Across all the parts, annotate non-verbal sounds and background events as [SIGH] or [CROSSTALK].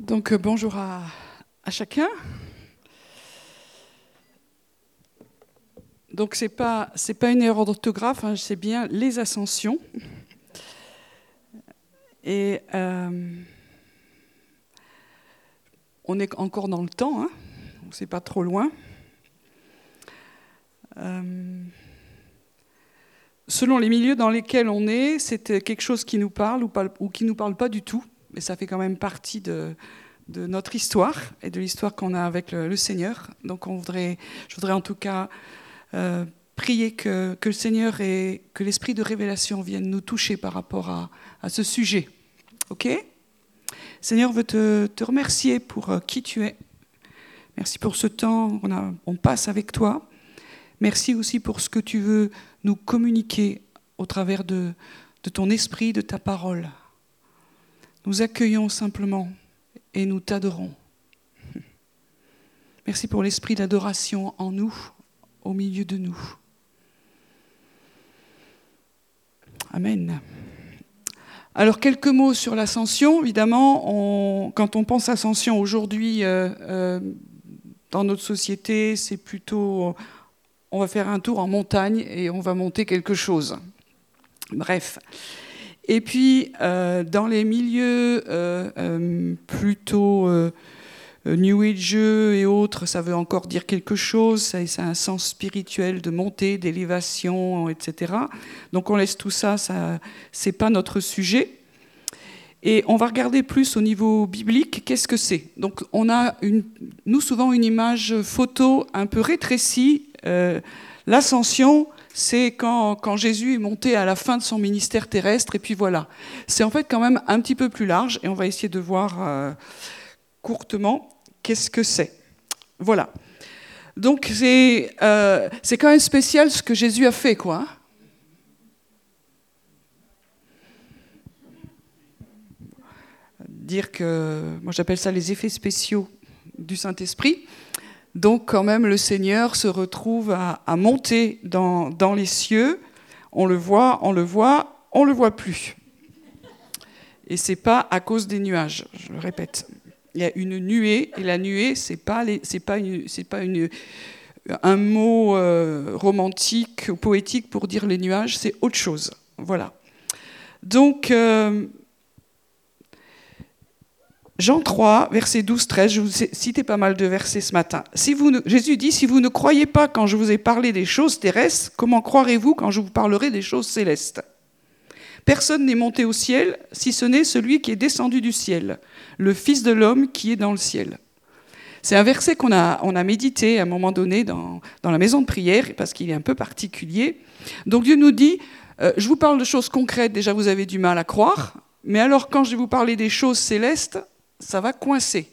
Donc euh, bonjour à, chacun. Donc c'est pas c'est pas une erreur d'orthographe, hein, c'est bien les ascensions. Et euh, on est encore dans le temps, hein, c'est pas trop loin. Euh, selon les milieux dans lesquels on est, c'est quelque chose qui nous parle ou, pas, qui nous parle pas du tout mais ça fait quand même partie de, notre histoire et de l'histoire qu'on a avec le, Seigneur. Donc on voudrait, je voudrais en tout cas euh, prier que, le Seigneur et que l'esprit de révélation vienne nous toucher par rapport à, ce sujet. OK? Seigneur, veut te, te remercier pour euh, qui tu es. Merci pour ce temps qu'on passe avec toi. Merci aussi pour ce que tu veux nous communiquer au travers de ton esprit, de ta parole. Nous accueillons simplement et nous t'adorons. Merci pour l'esprit d'adoration en nous, au milieu de nous. Amen. Alors quelques mots sur l'ascension. Évidemment, quand on pense ascension aujourd'hui euh, euh, dans notre société, c'est plutôt on va faire un tour en montagne et on va monter quelque chose. Bref. Et puis, euh, dans les milieux euh, euh, plutôt New Age et autres, ça veut encore dire quelque chose, ça, a un sens spirituel de montée, d'élévation, etc. Donc on laisse tout ça, ça c'est pas notre sujet. Et on va regarder plus au niveau biblique, qu'est-ce que c'est? Donc on a, nous, souvent une image photo un peu rétrécie. L'ascension, c'est quand, Jésus est monté à la fin de son ministère terrestre, et puis voilà. C'est en fait quand même un petit peu plus large, et on va essayer de voir euh, courtement qu'est-ce que c'est. Voilà. Donc c'est euh, quand même spécial ce que Jésus a fait, quoi. Dire que, moi j'appelle ça les effets spéciaux du Saint-Esprit. Donc quand même, le Seigneur se retrouve à, monter dans, les cieux. On le voit, on le voit, on le voit plus. Et c'est pas à cause des nuages, je le répète. Il y a une nuée, et la nuée, c'est pas, pas, une, pas une, un mot euh, romantique ou poétique pour dire les nuages, c'est autre chose. Voilà. Donc, euh, Jean 3, verset 12-13, je vous ai cité pas mal de versets ce matin. Jésus dit, si vous ne croyez pas quand je vous ai parlé des choses terrestres, comment croirez-vous quand je vous parlerai des choses célestes? Personne n'est monté au ciel, si ce n'est celui qui est descendu du ciel, le Fils de l'homme qui est dans le ciel. C'est un verset qu'on a, médité à un moment donné dans, dans la maison de prière, parce qu'il est un peu particulier. Donc Dieu nous dit, euh, je vous parle de choses concrètes, déjà vous avez du mal à croire, mais alors quand je vais vous parler des choses célestes, ça va coincer.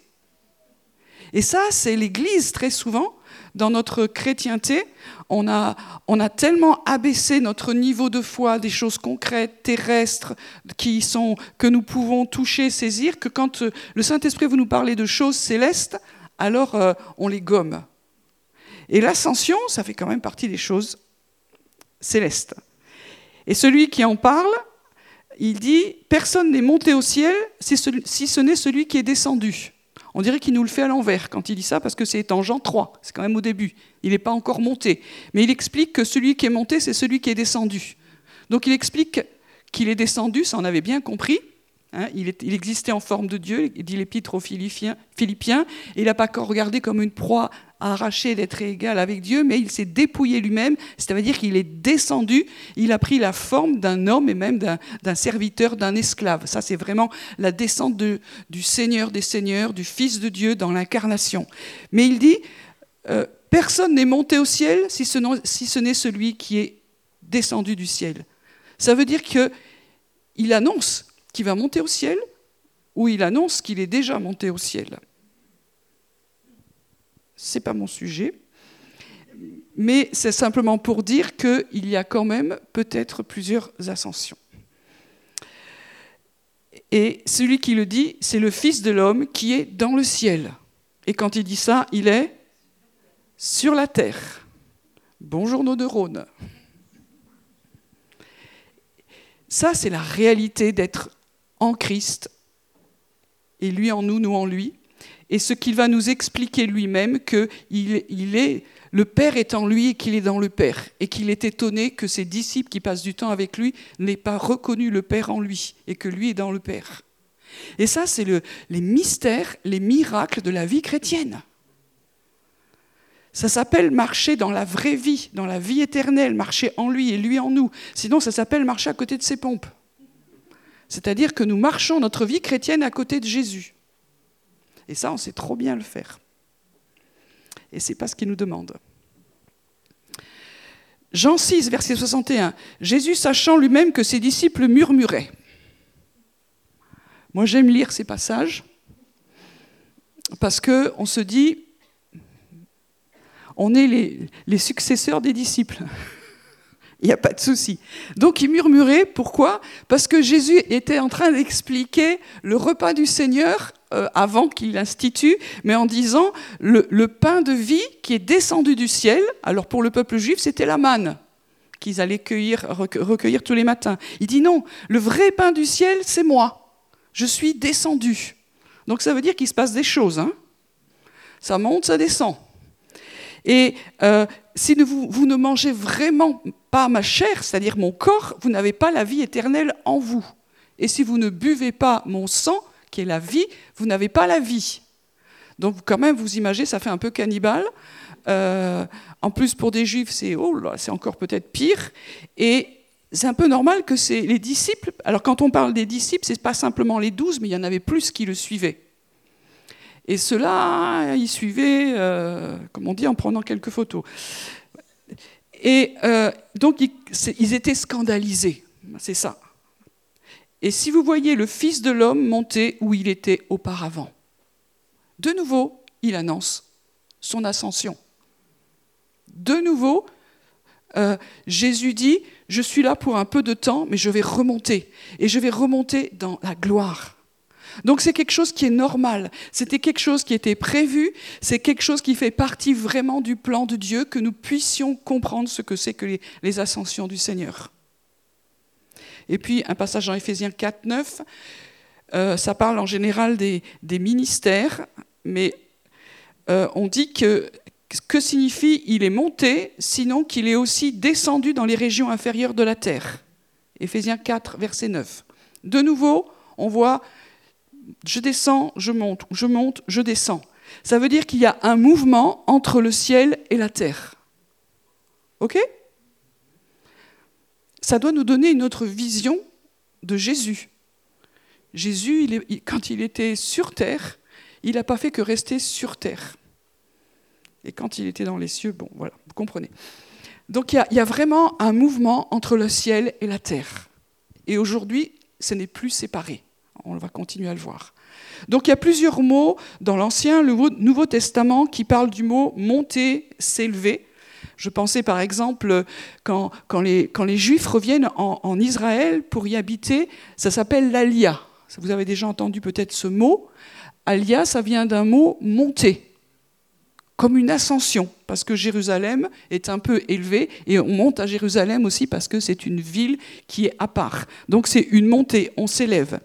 Et ça, c'est l'Église très souvent. Dans notre chrétienté, on a, on a tellement abaissé notre niveau de foi des choses concrètes, terrestres, qui sont, que nous pouvons toucher, saisir, que quand le Saint-Esprit vous nous parlez de choses célestes, alors euh, on les gomme. Et l'ascension, ça fait quand même partie des choses célestes. Et celui qui en parle, il dit Personne n'est monté au ciel si ce n'est celui qui est descendu. On dirait qu'il nous le fait à l'envers quand il dit ça, parce que c'est en Jean 3, c'est quand même au début. Il n'est pas encore monté. Mais il explique que celui qui est monté, c'est celui qui est descendu. Donc il explique qu'il est descendu, ça on avait bien compris. Hein, il, il, existait en forme de Dieu, il dit l'épître aux Philippiens, il n'a pas regardé comme une proie à arracher d'être égal avec Dieu, mais il s'est dépouillé lui-même, c'est-à-dire qu'il est descendu, il a pris la forme d'un homme et même d'un serviteur, d'un esclave. Ça, c'est vraiment la descente de, du Seigneur des Seigneurs, du Fils de Dieu dans l'incarnation. Mais il dit, euh, personne n'est monté au ciel si ce, n'est celui qui est descendu du ciel. Ça veut dire qu'il annonce qu'il va monter au ciel ou il annonce qu'il est déjà monté au ciel. Ce n'est pas mon sujet, mais c'est simplement pour dire qu'il y a quand même peut-être plusieurs ascensions. Et celui qui le dit, c'est le Fils de l'homme qui est dans le ciel. Et quand il dit ça, il est sur la terre. Bonjour nos neurones. Ça, c'est la réalité d'être en Christ et lui en nous, nous en lui, et ce qu'il va nous expliquer lui-même, que il est, le Père est en lui et qu'il est dans le Père, et qu'il est étonné que ses disciples qui passent du temps avec lui n'aient pas reconnu le Père en lui, et que lui est dans le Père. Et ça, c'est le, les mystères, les miracles de la vie chrétienne. Ça s'appelle marcher dans la vraie vie, dans la vie éternelle, marcher en lui et lui en nous. Sinon, ça s'appelle marcher à côté de ses pompes. C'est-à-dire que nous marchons notre vie chrétienne à côté de Jésus. Et ça, on sait trop bien le faire. Et c'est pas ce qu'il nous demande. Jean 6, verset 61. Jésus, sachant lui-même que ses disciples murmuraient. Moi, j'aime lire ces passages parce qu'on se dit, on est les successeurs des disciples. Il n'y a pas de souci. Donc il murmurait, pourquoi? Parce que Jésus était en train d'expliquer le repas du Seigneur euh, avant qu'il l'institue, mais en disant le, le, pain de vie qui est descendu du ciel. Alors pour le peuple juif, c'était la manne qu'ils allaient cueillir, recueillir tous les matins. Il dit non, le vrai pain du ciel, c'est moi. Je suis descendu. Donc ça veut dire qu'il se passe des choses. Hein ça monte, ça descend. Et euh, si vous, ne mangez vraiment pas ma chair, c'est-à-dire mon corps, vous n'avez pas la vie éternelle en vous. Et si vous ne buvez pas mon sang, qui est la vie, vous n'avez pas la vie. Donc quand même, vous imaginez, ça fait un peu cannibale. Euh, en plus, pour des juifs, c'est oh encore peut-être pire. Et c'est un peu normal que c'est les disciples. Alors quand on parle des disciples, c'est pas simplement les douze, mais il y en avait plus qui le suivaient. Et ceux-là, ils suivaient, euh, comme on dit, en prenant quelques photos. Et euh, donc, ils, étaient scandalisés. C'est ça. Et si vous voyez le Fils de l'homme monter où il était auparavant, de nouveau, il annonce son ascension. De nouveau, euh, Jésus dit, je suis là pour un peu de temps, mais je vais remonter. Et je vais remonter dans la gloire. Donc c'est quelque chose qui est normal, c'était quelque chose qui était prévu, c'est quelque chose qui fait partie vraiment du plan de Dieu, que nous puissions comprendre ce que c'est que les, ascensions du Seigneur. Et puis un passage dans Éphésiens 4, 9, euh, ça parle en général des, ministères, mais euh, on dit que que signifie il est monté, sinon qu'il est aussi descendu dans les régions inférieures de la terre. Éphésiens 4, verset 9. De nouveau, on voit je descends, je monte, je monte, je descends. Ça veut dire qu'il y a un mouvement entre le ciel et la terre. OK? Ça doit nous donner une autre vision de Jésus. Jésus, quand il était sur terre, il n'a pas fait que rester sur terre. Et quand il était dans les cieux, bon, voilà, vous comprenez. Donc il y, y a vraiment un mouvement entre le ciel et la terre. Et aujourd'hui, ce n'est plus séparé on va continuer à le voir. Donc il y a plusieurs mots dans l'Ancien, le Nouveau Testament qui parlent du mot monter, s'élever. Je pensais par exemple, quand, les, Juifs reviennent en, Israël pour y habiter, ça s'appelle l'Alia. Vous avez déjà entendu peut-être ce mot. Alia, ça vient d'un mot monter, comme une ascension, parce que Jérusalem est un peu élevée, et on monte à Jérusalem aussi parce que c'est une ville qui est à part. Donc c'est une montée, on s'élève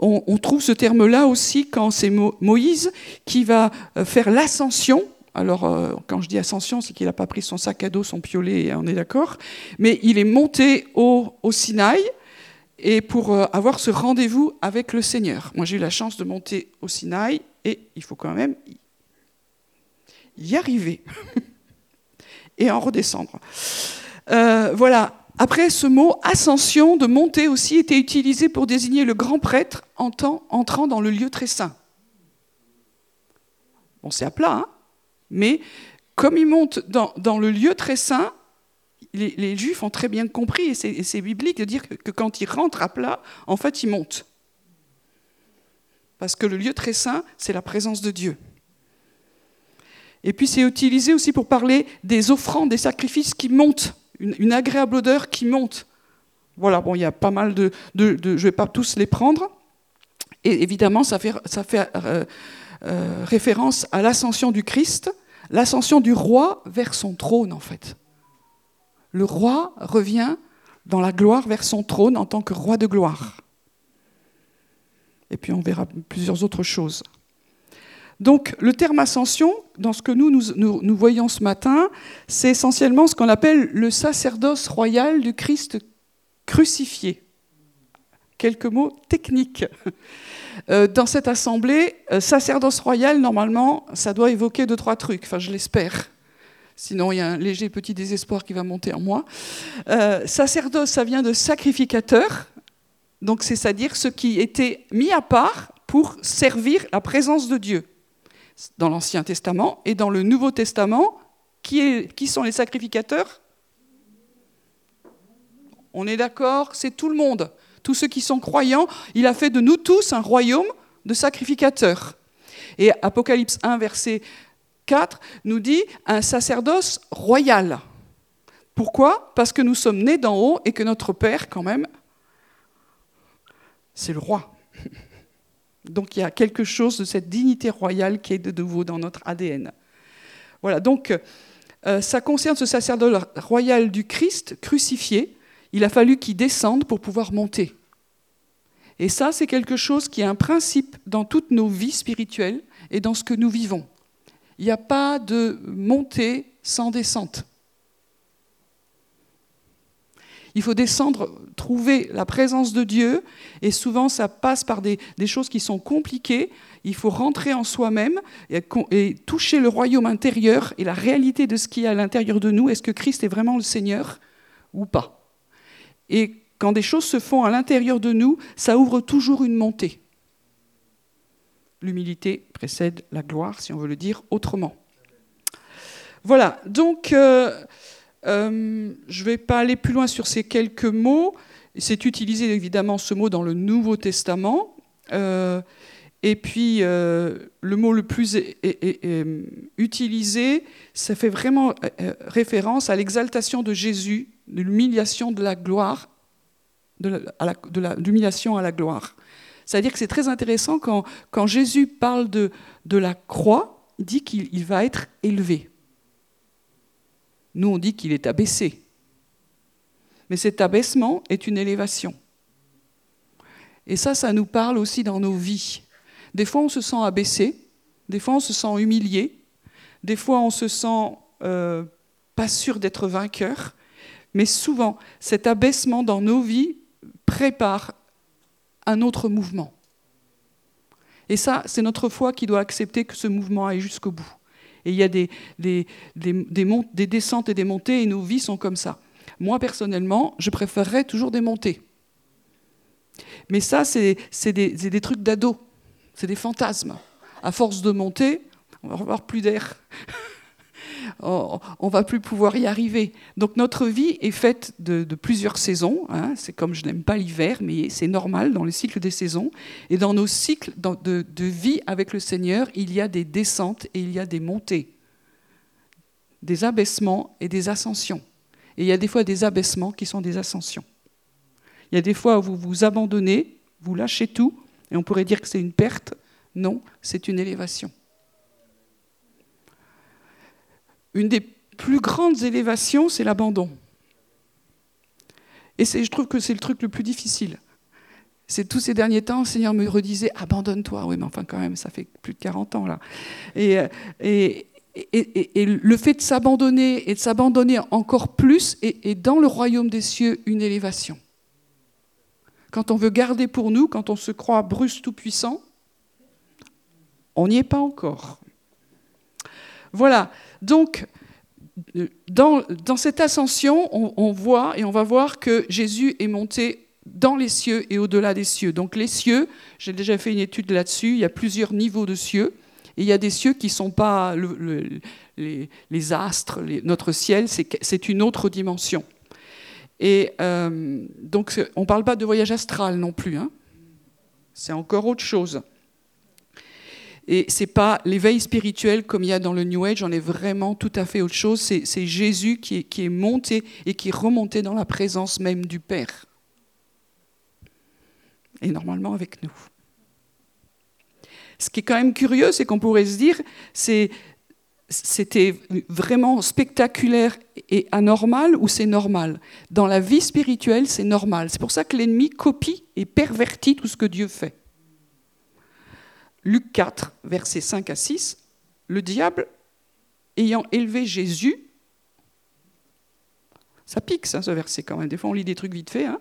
on, trouve ce terme-là aussi quand c'est Moïse qui va euh, faire l'ascension. Alors, euh, quand je dis ascension, c'est qu'il n'a pas pris son sac à dos, son piolet, on est d'accord. Mais il est monté au, Sinaï et pour euh, avoir ce rendez-vous avec le Seigneur. Moi, j'ai eu la chance de monter au Sinaï et il faut quand même y arriver [LAUGHS] et en redescendre. voilà, après, ce mot ascension, de monter aussi, était utilisé pour désigner le grand prêtre entrant dans le lieu très saint. Bon, c'est à plat, hein mais comme il monte dans, le lieu très saint, les, Juifs ont très bien compris, et c'est biblique de dire que, quand il rentre à plat, en fait, il monte. Parce que le lieu très saint, c'est la présence de Dieu. Et puis c'est utilisé aussi pour parler des offrandes, des sacrifices qui montent une, agréable odeur qui monte. Voilà, bon, il y a pas mal de... je ne vais pas tous les prendre. Et évidemment, ça fait, ça fait euh, euh, référence à l'ascension du Christ, l'ascension du roi vers son trône, en fait. Le roi revient dans la gloire vers son trône en tant que roi de gloire. Et puis on verra plusieurs autres choses. Donc le terme ascension, dans ce que nous, voyons ce matin, c'est essentiellement ce qu'on appelle le sacerdoce royal du Christ crucifié. Quelques mots techniques. Euh, dans cette assemblée, euh, sacerdoce royal, normalement, ça doit évoquer deux, trois trucs, enfin je l'espère. Sinon, il y a un léger petit désespoir qui va monter en moi. Euh, sacerdoce, ça vient de sacrificateur, donc c'est-à-dire ce qui était mis à part pour servir la présence de Dieu dans l'Ancien Testament et dans le Nouveau Testament, qui, sont les sacrificateurs? On est d'accord C'est tout le monde. Tous ceux qui sont croyants, il a fait de nous tous un royaume de sacrificateurs. Et Apocalypse 1, verset 4 nous dit un sacerdoce royal. Pourquoi? Parce que nous sommes nés d'en haut et que notre Père, quand même, c'est le roi. Donc il y a quelque chose de cette dignité royale qui est de nouveau dans notre ADN. Voilà, donc euh, ça concerne ce sacerdoce royal du Christ crucifié. Il a fallu qu'il descende pour pouvoir monter. Et ça, c'est quelque chose qui est un principe dans toutes nos vies spirituelles et dans ce que nous vivons. Il n'y a pas de montée sans descente. Il faut descendre, trouver la présence de Dieu, et souvent ça passe par des, choses qui sont compliquées. Il faut rentrer en soi-même et, toucher le royaume intérieur et la réalité de ce qui est à l'intérieur de nous. Est-ce que Christ est vraiment le Seigneur ou pas? Et quand des choses se font à l'intérieur de nous, ça ouvre toujours une montée. L'humilité précède la gloire, si on veut le dire autrement. Voilà, donc euh, euh, je ne vais pas aller plus loin sur ces quelques mots. C'est utilisé évidemment ce mot dans le Nouveau Testament. Euh, et puis le mot le plus utilisé, ça fait vraiment référence à l'exaltation de Jésus, de l'humiliation de la gloire, de l'humiliation à la gloire. C'est-à-dire que c'est très intéressant quand, quand Jésus parle de, de la croix, il dit qu'il va être élevé. Nous, on dit qu'il est abaissé. Mais cet abaissement est une élévation. Et ça, ça nous parle aussi dans nos vies. Des fois, on se sent abaissé, des fois, on se sent humilié, des fois, on se sent euh, pas sûr d'être vainqueur. Mais souvent, cet abaissement dans nos vies prépare un autre mouvement. Et ça, c'est notre foi qui doit accepter que ce mouvement aille jusqu'au bout. Et il y a des, des, des, descentes et des montées, et nos vies sont comme ça. Moi, personnellement, je préférerais toujours des montées. Mais ça, c'est des, trucs d'ado, c'est des fantasmes. À force de monter, on va avoir plus d'air. [LAUGHS] on ne va plus pouvoir y arriver. Donc notre vie est faite de, plusieurs saisons. Hein. C'est comme je n'aime pas l'hiver, mais c'est normal dans le cycle des saisons. Et dans nos cycles de, de vie avec le Seigneur, il y a des descentes et il y a des montées, des abaissements et des ascensions. Et il y a des fois des abaissements qui sont des ascensions. Il y a des fois où vous vous abandonnez, vous lâchez tout, et on pourrait dire que c'est une perte. Non, c'est une élévation. Une des plus grandes élévations, c'est l'abandon. Et je trouve que c'est le truc le plus difficile. C'est tous ces derniers temps, le Seigneur me redisait abandonne-toi. Oui, mais enfin, quand même, ça fait plus de 40 ans là. Et, le fait de s'abandonner et de s'abandonner encore plus est, dans le royaume des cieux une élévation. Quand on veut garder pour nous, quand on se croit Bruce tout-puissant, on n'y est pas encore. Voilà. Donc, dans, cette ascension, on, voit et on va voir que Jésus est monté dans les cieux et au-delà des cieux. Donc les cieux, j'ai déjà fait une étude là-dessus, il y a plusieurs niveaux de cieux. Et il y a des cieux qui ne sont pas les, astres, notre ciel, c'est une autre dimension. Et euh, donc on ne parle pas de voyage astral non plus. Hein. C'est encore autre chose. Et c'est pas l'éveil spirituel comme il y a dans le New Age, on est vraiment tout à fait autre chose. C'est Jésus qui est, qui est monté et qui est remonté dans la présence même du Père. Et normalement avec nous. Ce qui est quand même curieux, c'est qu'on pourrait se dire, c'était vraiment spectaculaire et anormal ou c'est normal? Dans la vie spirituelle, c'est normal. C'est pour ça que l'ennemi copie et pervertit tout ce que Dieu fait. Luc 4, versets 5 à 6, le diable, ayant élevé Jésus, ça pique ça, ce verset quand même, des fois on lit des trucs vite fait, hein,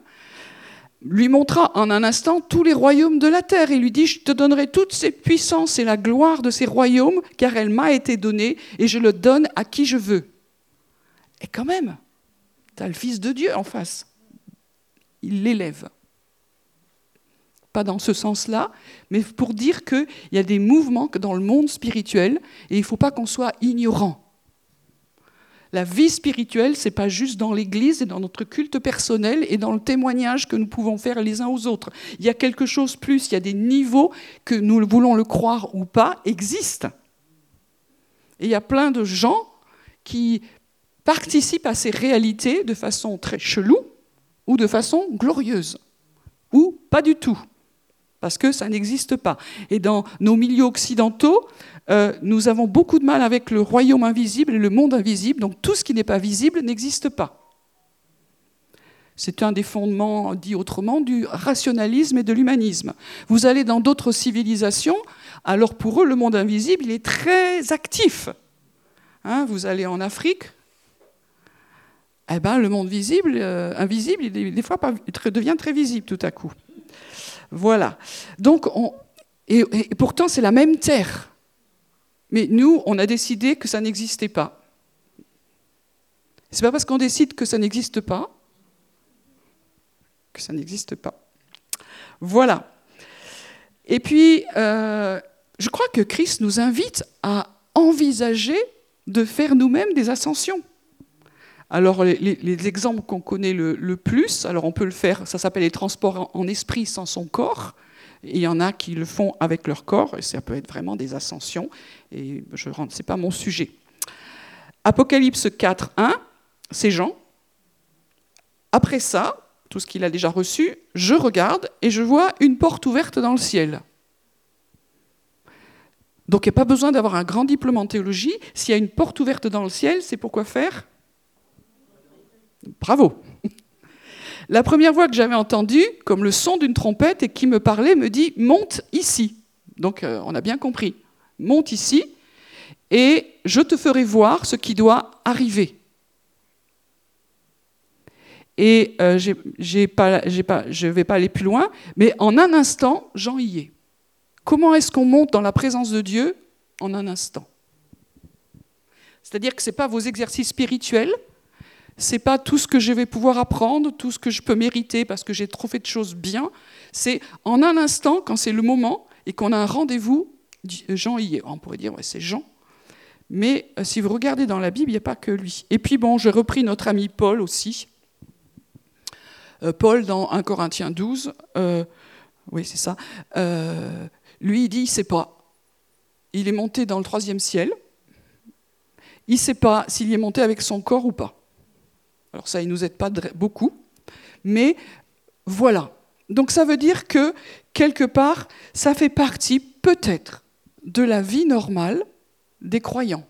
lui montra en un instant tous les royaumes de la terre et lui dit, je te donnerai toutes ces puissances et la gloire de ces royaumes, car elle m'a été donnée, et je le donne à qui je veux. Et quand même, tu as le Fils de Dieu en face. Il l'élève pas dans ce sens-là, mais pour dire qu'il y a des mouvements dans le monde spirituel et il ne faut pas qu'on soit ignorant. La vie spirituelle, c'est pas juste dans l'Église et dans notre culte personnel et dans le témoignage que nous pouvons faire les uns aux autres. Il y a quelque chose plus, il y a des niveaux que nous voulons le croire ou pas existent. Et il y a plein de gens qui participent à ces réalités de façon très chelou ou de façon glorieuse ou pas du tout parce que ça n'existe pas. Et dans nos milieux occidentaux, euh, nous avons beaucoup de mal avec le royaume invisible et le monde invisible, donc tout ce qui n'est pas visible n'existe pas. C'est un des fondements, dit autrement, du rationalisme et de l'humanisme. Vous allez dans d'autres civilisations, alors pour eux, le monde invisible, il est très actif. Hein, vous allez en Afrique, eh ben, le monde visible, euh, invisible, il, des fois, devient très visible tout à coup. Voilà. Donc, et, pourtant, c'est la même terre. Mais nous, on a décidé que ça n'existait pas. C'est pas parce qu'on décide que ça n'existe pas que ça n'existe pas. Voilà. Et puis, euh, je crois que Christ nous invite à envisager de faire nous-mêmes des ascensions. Alors, les, exemples qu'on connaît le, plus, alors on peut le faire, ça s'appelle les transports en, esprit sans son corps. il y en a qui le font avec leur corps, et ça peut être vraiment des ascensions. Et je rentre, c'est pas mon sujet. Apocalypse 4, 1, c'est Jean. Après ça, tout ce qu'il a déjà reçu, je regarde et je vois une porte ouverte dans le ciel. Donc il n'y a pas besoin d'avoir un grand diplôme en théologie. S'il y a une porte ouverte dans le ciel, c'est pourquoi faire? Bravo. La première voix que j'avais entendue, comme le son d'une trompette et qui me parlait, me dit monte ici. Donc euh, on a bien compris. Monte ici et je te ferai voir ce qui doit arriver. Et euh, je ne vais pas aller plus loin, mais en un instant, Jean y est. Comment est-ce qu'on monte dans la présence de Dieu en un instant? C'est-à-dire que ce n'est pas vos exercices spirituels, c'est pas tout ce que je vais pouvoir apprendre, tout ce que je peux mériter parce que j'ai trop fait de choses bien. C'est en un instant, quand c'est le moment et qu'on a un rendez-vous, Jean y est. On pourrait dire, c'est Jean. Mais euh, si vous regardez dans la Bible, il n'y a pas que lui. Et puis, bon, j'ai repris notre ami Paul aussi. Euh, Paul, dans 1 Corinthiens 12, euh, oui, c'est ça, lui, il dit, il ne sait pas. Il est monté dans le troisième ciel. Il ne sait pas s'il y est monté avec son corps ou pas. Alors ça, il ne nous aide pas beaucoup. Mais voilà. Donc ça veut dire que, quelque part, ça fait partie peut-être de la vie normale des croyants.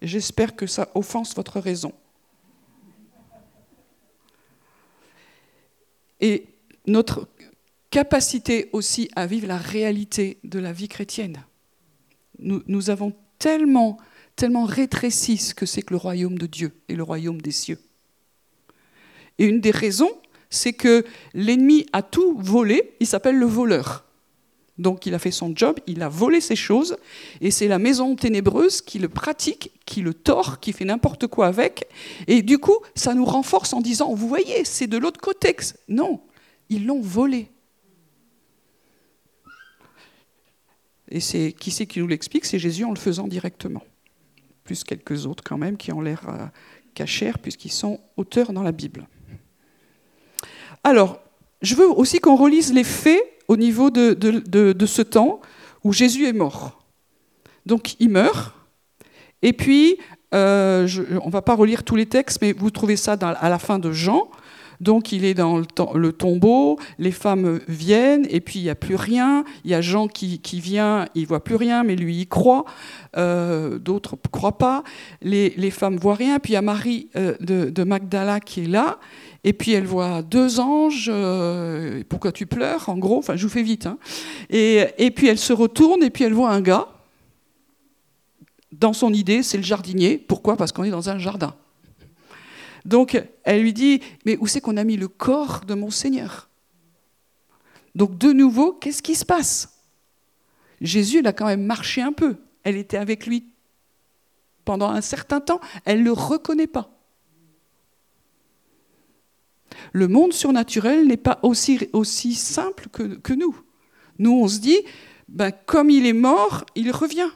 J'espère que ça offense votre raison. Et notre capacité aussi à vivre la réalité de la vie chrétienne. Nous, avons tellement, tellement rétréci ce que c'est que le royaume de Dieu et le royaume des cieux. Et une des raisons, c'est que l'ennemi a tout volé, il s'appelle le voleur. Donc il a fait son job, il a volé ses choses, et c'est la maison ténébreuse qui le pratique, qui le tord, qui fait n'importe quoi avec. Et du coup, ça nous renforce en disant, vous voyez, c'est de l'autre côté. Non, ils l'ont volé. Et c'est qui c'est qui nous l'explique? C'est Jésus en le faisant directement. Plus quelques autres quand même qui ont l'air euh, cachers puisqu'ils sont auteurs dans la Bible. Alors, je veux aussi qu'on relise les faits au niveau de, ce temps où Jésus est mort. Donc, il meurt, et puis, euh, on ne va pas relire tous les textes, mais vous trouvez ça à la fin de Jean. Donc il est dans le, tombeau, les femmes viennent, et puis il n'y a plus rien. Il y a Jean qui, vient, il voit plus rien, mais lui, il croit. Euh, d'autres ne croient pas. Les, les femmes voient rien. Puis il y a Marie euh, de, Magdala qui est là. Et puis elle voit deux anges. Euh, pourquoi tu pleures En gros, enfin, je vous fais vite. Hein. Et, puis elle se retourne, et puis elle voit un gars. Dans son idée, c'est le jardinier. Pourquoi? Parce qu'on est dans un jardin. Donc elle lui dit, mais où c'est qu'on a mis le corps de mon Seigneur? Donc de nouveau, qu'est-ce qui se passe? Jésus, il a quand même marché un peu. Elle était avec lui pendant un certain temps. Elle ne le reconnaît pas. Le monde surnaturel n'est pas aussi, simple que, nous. Nous, on se dit, ben, comme il est mort, il revient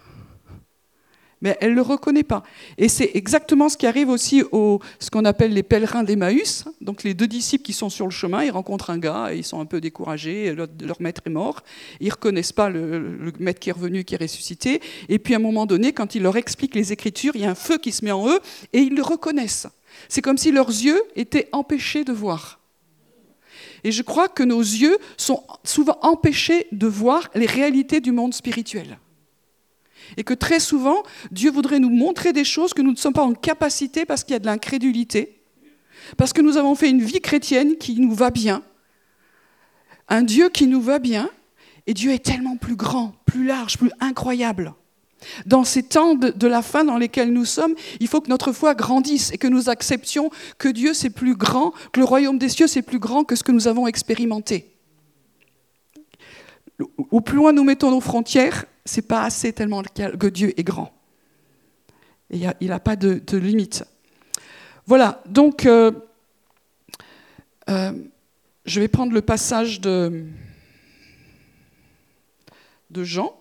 mais elle ne le reconnaît pas. Et c'est exactement ce qui arrive aussi aux ce qu'on appelle les pèlerins d'Emmaüs. Donc les deux disciples qui sont sur le chemin, ils rencontrent un gars, ils sont un peu découragés, leur maître est mort, ils ne reconnaissent pas le, maître qui est revenu, qui est ressuscité. Et puis à un moment donné, quand il leur explique les Écritures, il y a un feu qui se met en eux, et ils le reconnaissent. C'est comme si leurs yeux étaient empêchés de voir. Et je crois que nos yeux sont souvent empêchés de voir les réalités du monde spirituel. Et que très souvent, Dieu voudrait nous montrer des choses que nous ne sommes pas en capacité parce qu'il y a de l'incrédulité, parce que nous avons fait une vie chrétienne qui nous va bien, un Dieu qui nous va bien, et Dieu est tellement plus grand, plus large, plus incroyable. Dans ces temps de, la fin dans lesquels nous sommes, il faut que notre foi grandisse et que nous acceptions que Dieu c'est plus grand, que le royaume des cieux c'est plus grand que ce que nous avons expérimenté. Au plus loin nous mettons nos frontières, c'est pas assez tellement que Dieu est grand. Il n'a pas de, limite. Voilà, donc euh, euh, je vais prendre le passage de Jean.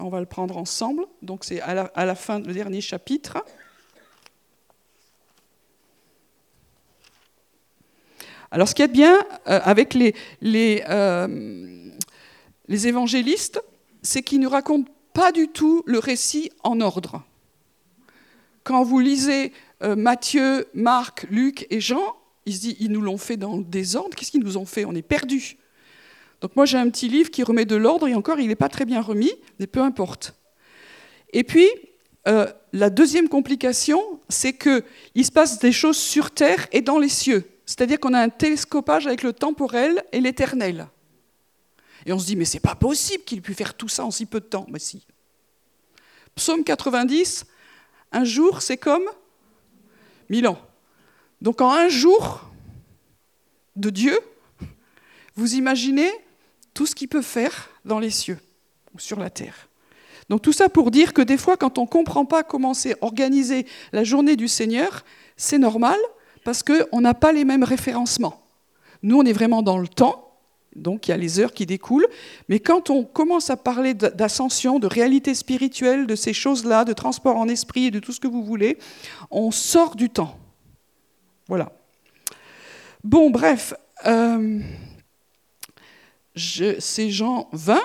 On va le prendre ensemble. Donc c'est à la, fin du dernier chapitre. Alors ce qui est bien euh, avec les, les, évangélistes, c'est qu'il ne raconte pas du tout le récit en ordre. Quand vous lisez euh, Matthieu, Marc, Luc et Jean, il se dit, ils nous l'ont fait dans le désordre, qu'est-ce qu'ils nous ont fait? On est perdus. Donc moi j'ai un petit livre qui remet de l'ordre, et encore il n'est pas très bien remis, mais peu importe. Et puis, euh, la deuxième complication, c'est qu'il se passe des choses sur Terre et dans les cieux. C'est-à-dire qu'on a un télescopage avec le temporel et l'éternel. Et on se dit, mais c'est pas possible qu'il ait pu faire tout ça en si peu de temps. Mais si. Psaume 90, un jour, c'est comme mille ans. Donc en un jour de Dieu, vous imaginez tout ce qu'il peut faire dans les cieux ou sur la terre. Donc tout ça pour dire que des fois, quand on ne comprend pas comment c'est organisé la journée du Seigneur, c'est normal parce qu'on n'a pas les mêmes référencements. Nous, on est vraiment dans le temps, donc il y a les heures qui découlent. Mais quand on commence à parler d'ascension, de réalité spirituelle, de ces choses-là, de transport en esprit et de tout ce que vous voulez, on sort du temps. Voilà. Bon, bref, euh, c'est Jean 20.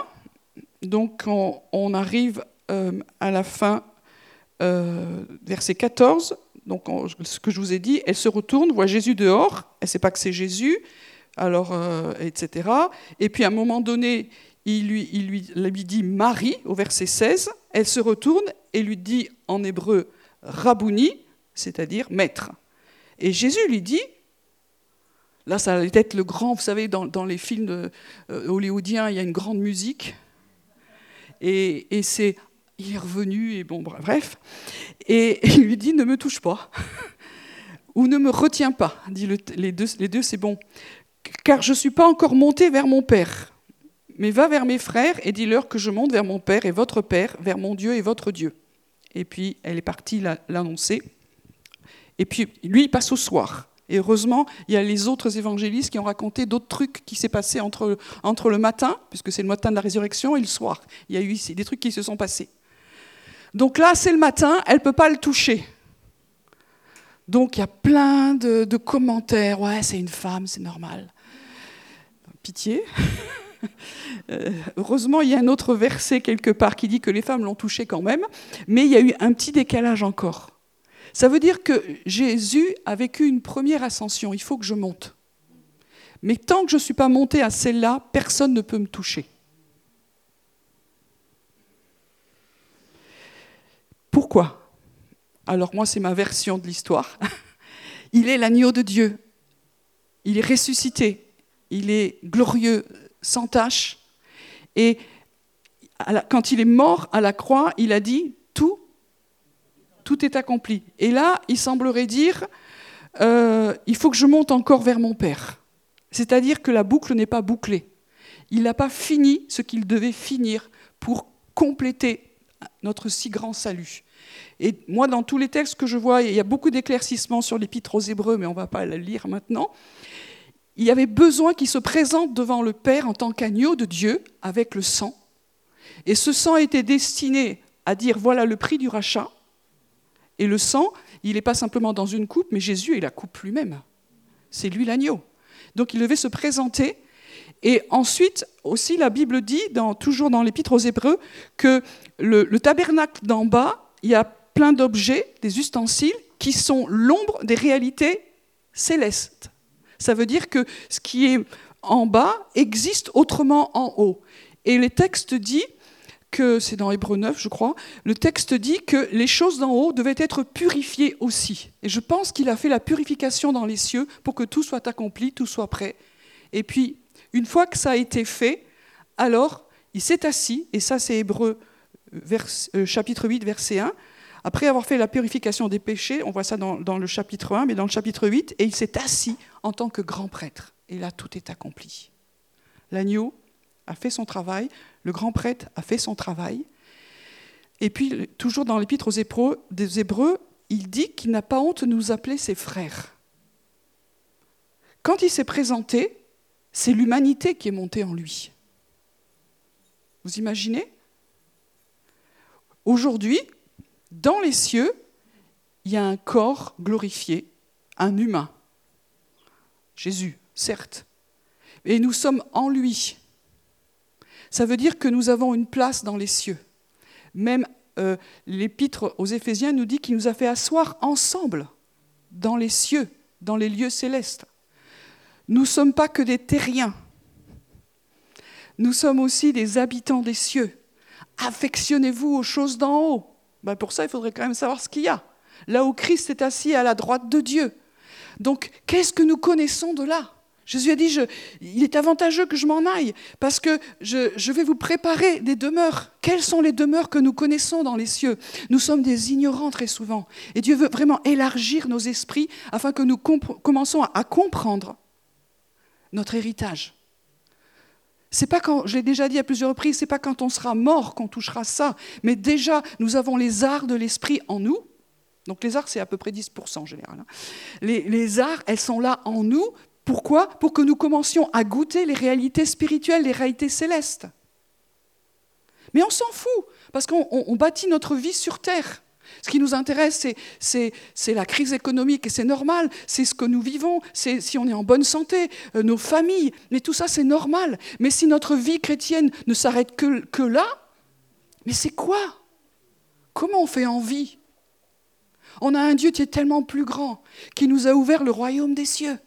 Donc on, arrive euh, à la fin, euh, verset 14. Donc ce que je vous ai dit, elle se retourne, voit Jésus dehors. Elle ne sait pas que c'est Jésus alors, euh, etc. Et puis à un moment donné, il lui, il lui, dit Marie, au verset 16, elle se retourne et lui dit en hébreu Rabouni, c'est-à-dire maître. Et Jésus lui dit, là ça allait être le grand, vous savez, dans, les films euh, hollywoodiens, il y a une grande musique, et, c'est, il est revenu, et bon, bref, et [LAUGHS] il lui dit, ne me touche pas [LAUGHS] ou ne me retiens pas, dit les deux, c'est bon car je ne suis pas encore monté vers mon Père. Mais va vers mes frères et dis-leur que je monte vers mon Père et votre Père, vers mon Dieu et votre Dieu. Et puis elle est partie l'annoncer. Et puis lui, il passe au soir. Et heureusement, il y a les autres évangélistes qui ont raconté d'autres trucs qui s'est passé entre, entre le matin, puisque c'est le matin de la résurrection, et le soir. Il y a eu ici des trucs qui se sont passés. Donc là, c'est le matin, elle ne peut pas le toucher. Donc il y a plein de, commentaires. Ouais, c'est une femme, c'est normal pitié. [LAUGHS] Euh, heureusement, il y a un autre verset quelque part qui dit que les femmes l'ont touché quand même, mais il y a eu un petit décalage encore. Ça veut dire que Jésus a vécu une première ascension, il faut que je monte. Mais tant que je ne suis pas monté à celle-là, personne ne peut me toucher. Pourquoi? Alors moi, c'est ma version de l'histoire. [LAUGHS] Il est l'agneau de Dieu. Il est ressuscité. Il est glorieux, sans tache. Et quand il est mort à la croix, il a dit, tout, est accompli. Et là, il semblerait dire, euh, il faut que je monte encore vers mon Père. C'est-à-dire que la boucle n'est pas bouclée. Il n'a pas fini ce qu'il devait finir pour compléter notre si grand salut. Et moi, dans tous les textes que je vois, il y a beaucoup d'éclaircissements sur l'épître aux Hébreux, mais on ne va pas le lire maintenant. Il y avait besoin qu'il se présente devant le Père en tant qu'agneau de Dieu avec le sang. Et ce sang était destiné à dire voilà le prix du rachat. Et le sang, il n'est pas simplement dans une coupe, mais Jésus est la coupe lui-même. C'est lui l'agneau. Donc il devait se présenter. Et ensuite, aussi, la Bible dit, toujours dans l'Épître aux Hébreux, que le tabernacle d'en bas, il y a plein d'objets, des ustensiles, qui sont l'ombre des réalités célestes. Ça veut dire que ce qui est en bas existe autrement en haut. Et le texte dit que, c'est dans Hébreu 9, je crois, le texte dit que les choses d'en haut devaient être purifiées aussi. Et je pense qu'il a fait la purification dans les cieux pour que tout soit accompli, tout soit prêt. Et puis, une fois que ça a été fait, alors il s'est assis, et ça c'est Hébreu euh, chapitre 8, verset 1, après avoir fait la purification des péchés, on voit ça dans, dans, le chapitre 1, mais dans le chapitre 8, et il s'est assis en tant que grand prêtre. Et là, tout est accompli. L'agneau a fait son travail, le grand prêtre a fait son travail. Et puis, toujours dans l'épître aux Hébreux, des Hébreux, il dit qu'il n'a pas honte de nous appeler ses frères. Quand il s'est présenté, c'est l'humanité qui est montée en lui. Vous imaginez? Aujourd'hui, dans les cieux, il y a un corps glorifié, un humain. Jésus, certes. Et nous sommes en lui. Ça veut dire que nous avons une place dans les cieux. Même euh, l'épître aux Éphésiens nous dit qu'il nous a fait asseoir ensemble dans les cieux, dans les lieux célestes. Nous ne sommes pas que des terriens. Nous sommes aussi des habitants des cieux affectionnez-vous aux choses d'en haut. Ben pour ça, il faudrait quand même savoir ce qu'il y a. Là où Christ est assis à la droite de Dieu. Donc, qu'est-ce que nous connaissons de là? Jésus a dit, il est avantageux que je m'en aille, parce que je, vais vous préparer des demeures. Quelles sont les demeures que nous connaissons dans les cieux? Nous sommes des ignorants très souvent. Et Dieu veut vraiment élargir nos esprits afin que nous commençons à comprendre notre héritage. C'est pas quand, je l'ai déjà dit à plusieurs reprises, c'est pas quand on sera mort qu'on touchera ça, mais déjà nous avons les arts de l'esprit en nous. Donc les arts, c'est à peu près 10% en général. Hein. Les arts, elles sont là en nous. Pourquoi Pour que nous commencions à goûter les réalités spirituelles, les réalités célestes. Mais on s'en fout, parce qu'on bâtit notre vie sur terre. Ce qui nous intéresse, c'est la crise économique et c'est normal, c'est ce que nous vivons, c'est si on est en bonne santé, euh, nos familles, mais tout ça c'est normal. Mais si notre vie chrétienne ne s'arrête que, que là, mais c'est quoi? Comment on fait envie? On a un Dieu qui est tellement plus grand, qui nous a ouvert le royaume des cieux,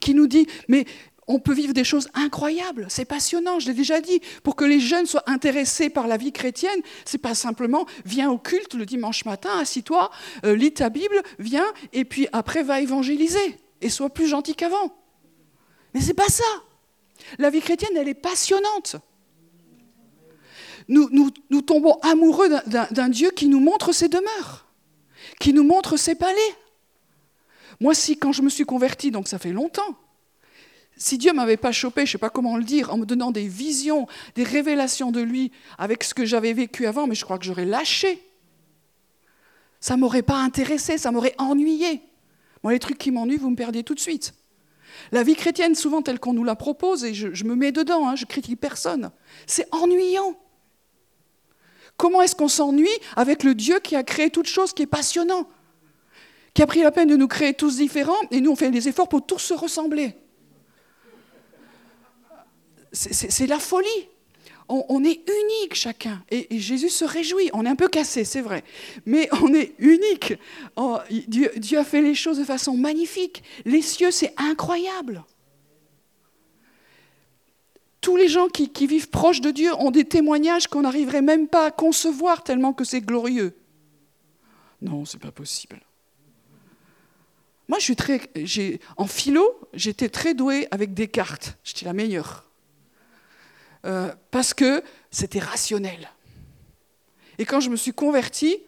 qui nous dit, mais on peut vivre des choses incroyables, c'est passionnant, je l'ai déjà dit. Pour que les jeunes soient intéressés par la vie chrétienne, c'est pas simplement viens au culte le dimanche matin, assis-toi, euh, lis ta Bible, viens, et puis après va évangéliser et sois plus gentil qu'avant. Mais c'est pas ça. La vie chrétienne, elle est passionnante. Nous, tombons amoureux d'un Dieu qui nous montre ses demeures, qui nous montre ses palais. Moi, si, quand je me suis converti, donc ça fait longtemps, si Dieu m'avait pas chopé, je ne sais pas comment le dire, en me donnant des visions, des révélations de lui avec ce que j'avais vécu avant, mais je crois que j'aurais lâché. Ça m'aurait pas intéressé, ça m'aurait ennuyé. Moi, les trucs qui m'ennuient, vous me perdez tout de suite. La vie chrétienne, souvent telle qu'on nous la propose, et je, me mets dedans, hein, je critique personne, c'est ennuyant. Comment est-ce qu'on s'ennuie avec le Dieu qui a créé toute chose, qui est passionnant, qui a pris la peine de nous créer tous différents, et nous on fait des efforts pour tous se ressembler c'est la folie. On, est unique chacun. Et, Jésus se réjouit. On est un peu cassé, c'est vrai. Mais on est unique. Oh, Dieu, a fait les choses de façon magnifique. Les cieux, c'est incroyable. Tous les gens qui, qui, vivent proches de Dieu ont des témoignages qu'on n'arriverait même pas à concevoir tellement que c'est glorieux. Non, c'est pas possible. Moi, je suis très, en philo, j'étais très douée avec Descartes. J'étais la meilleure. Euh, parce que c'était rationnel. Et quand je me suis convertie,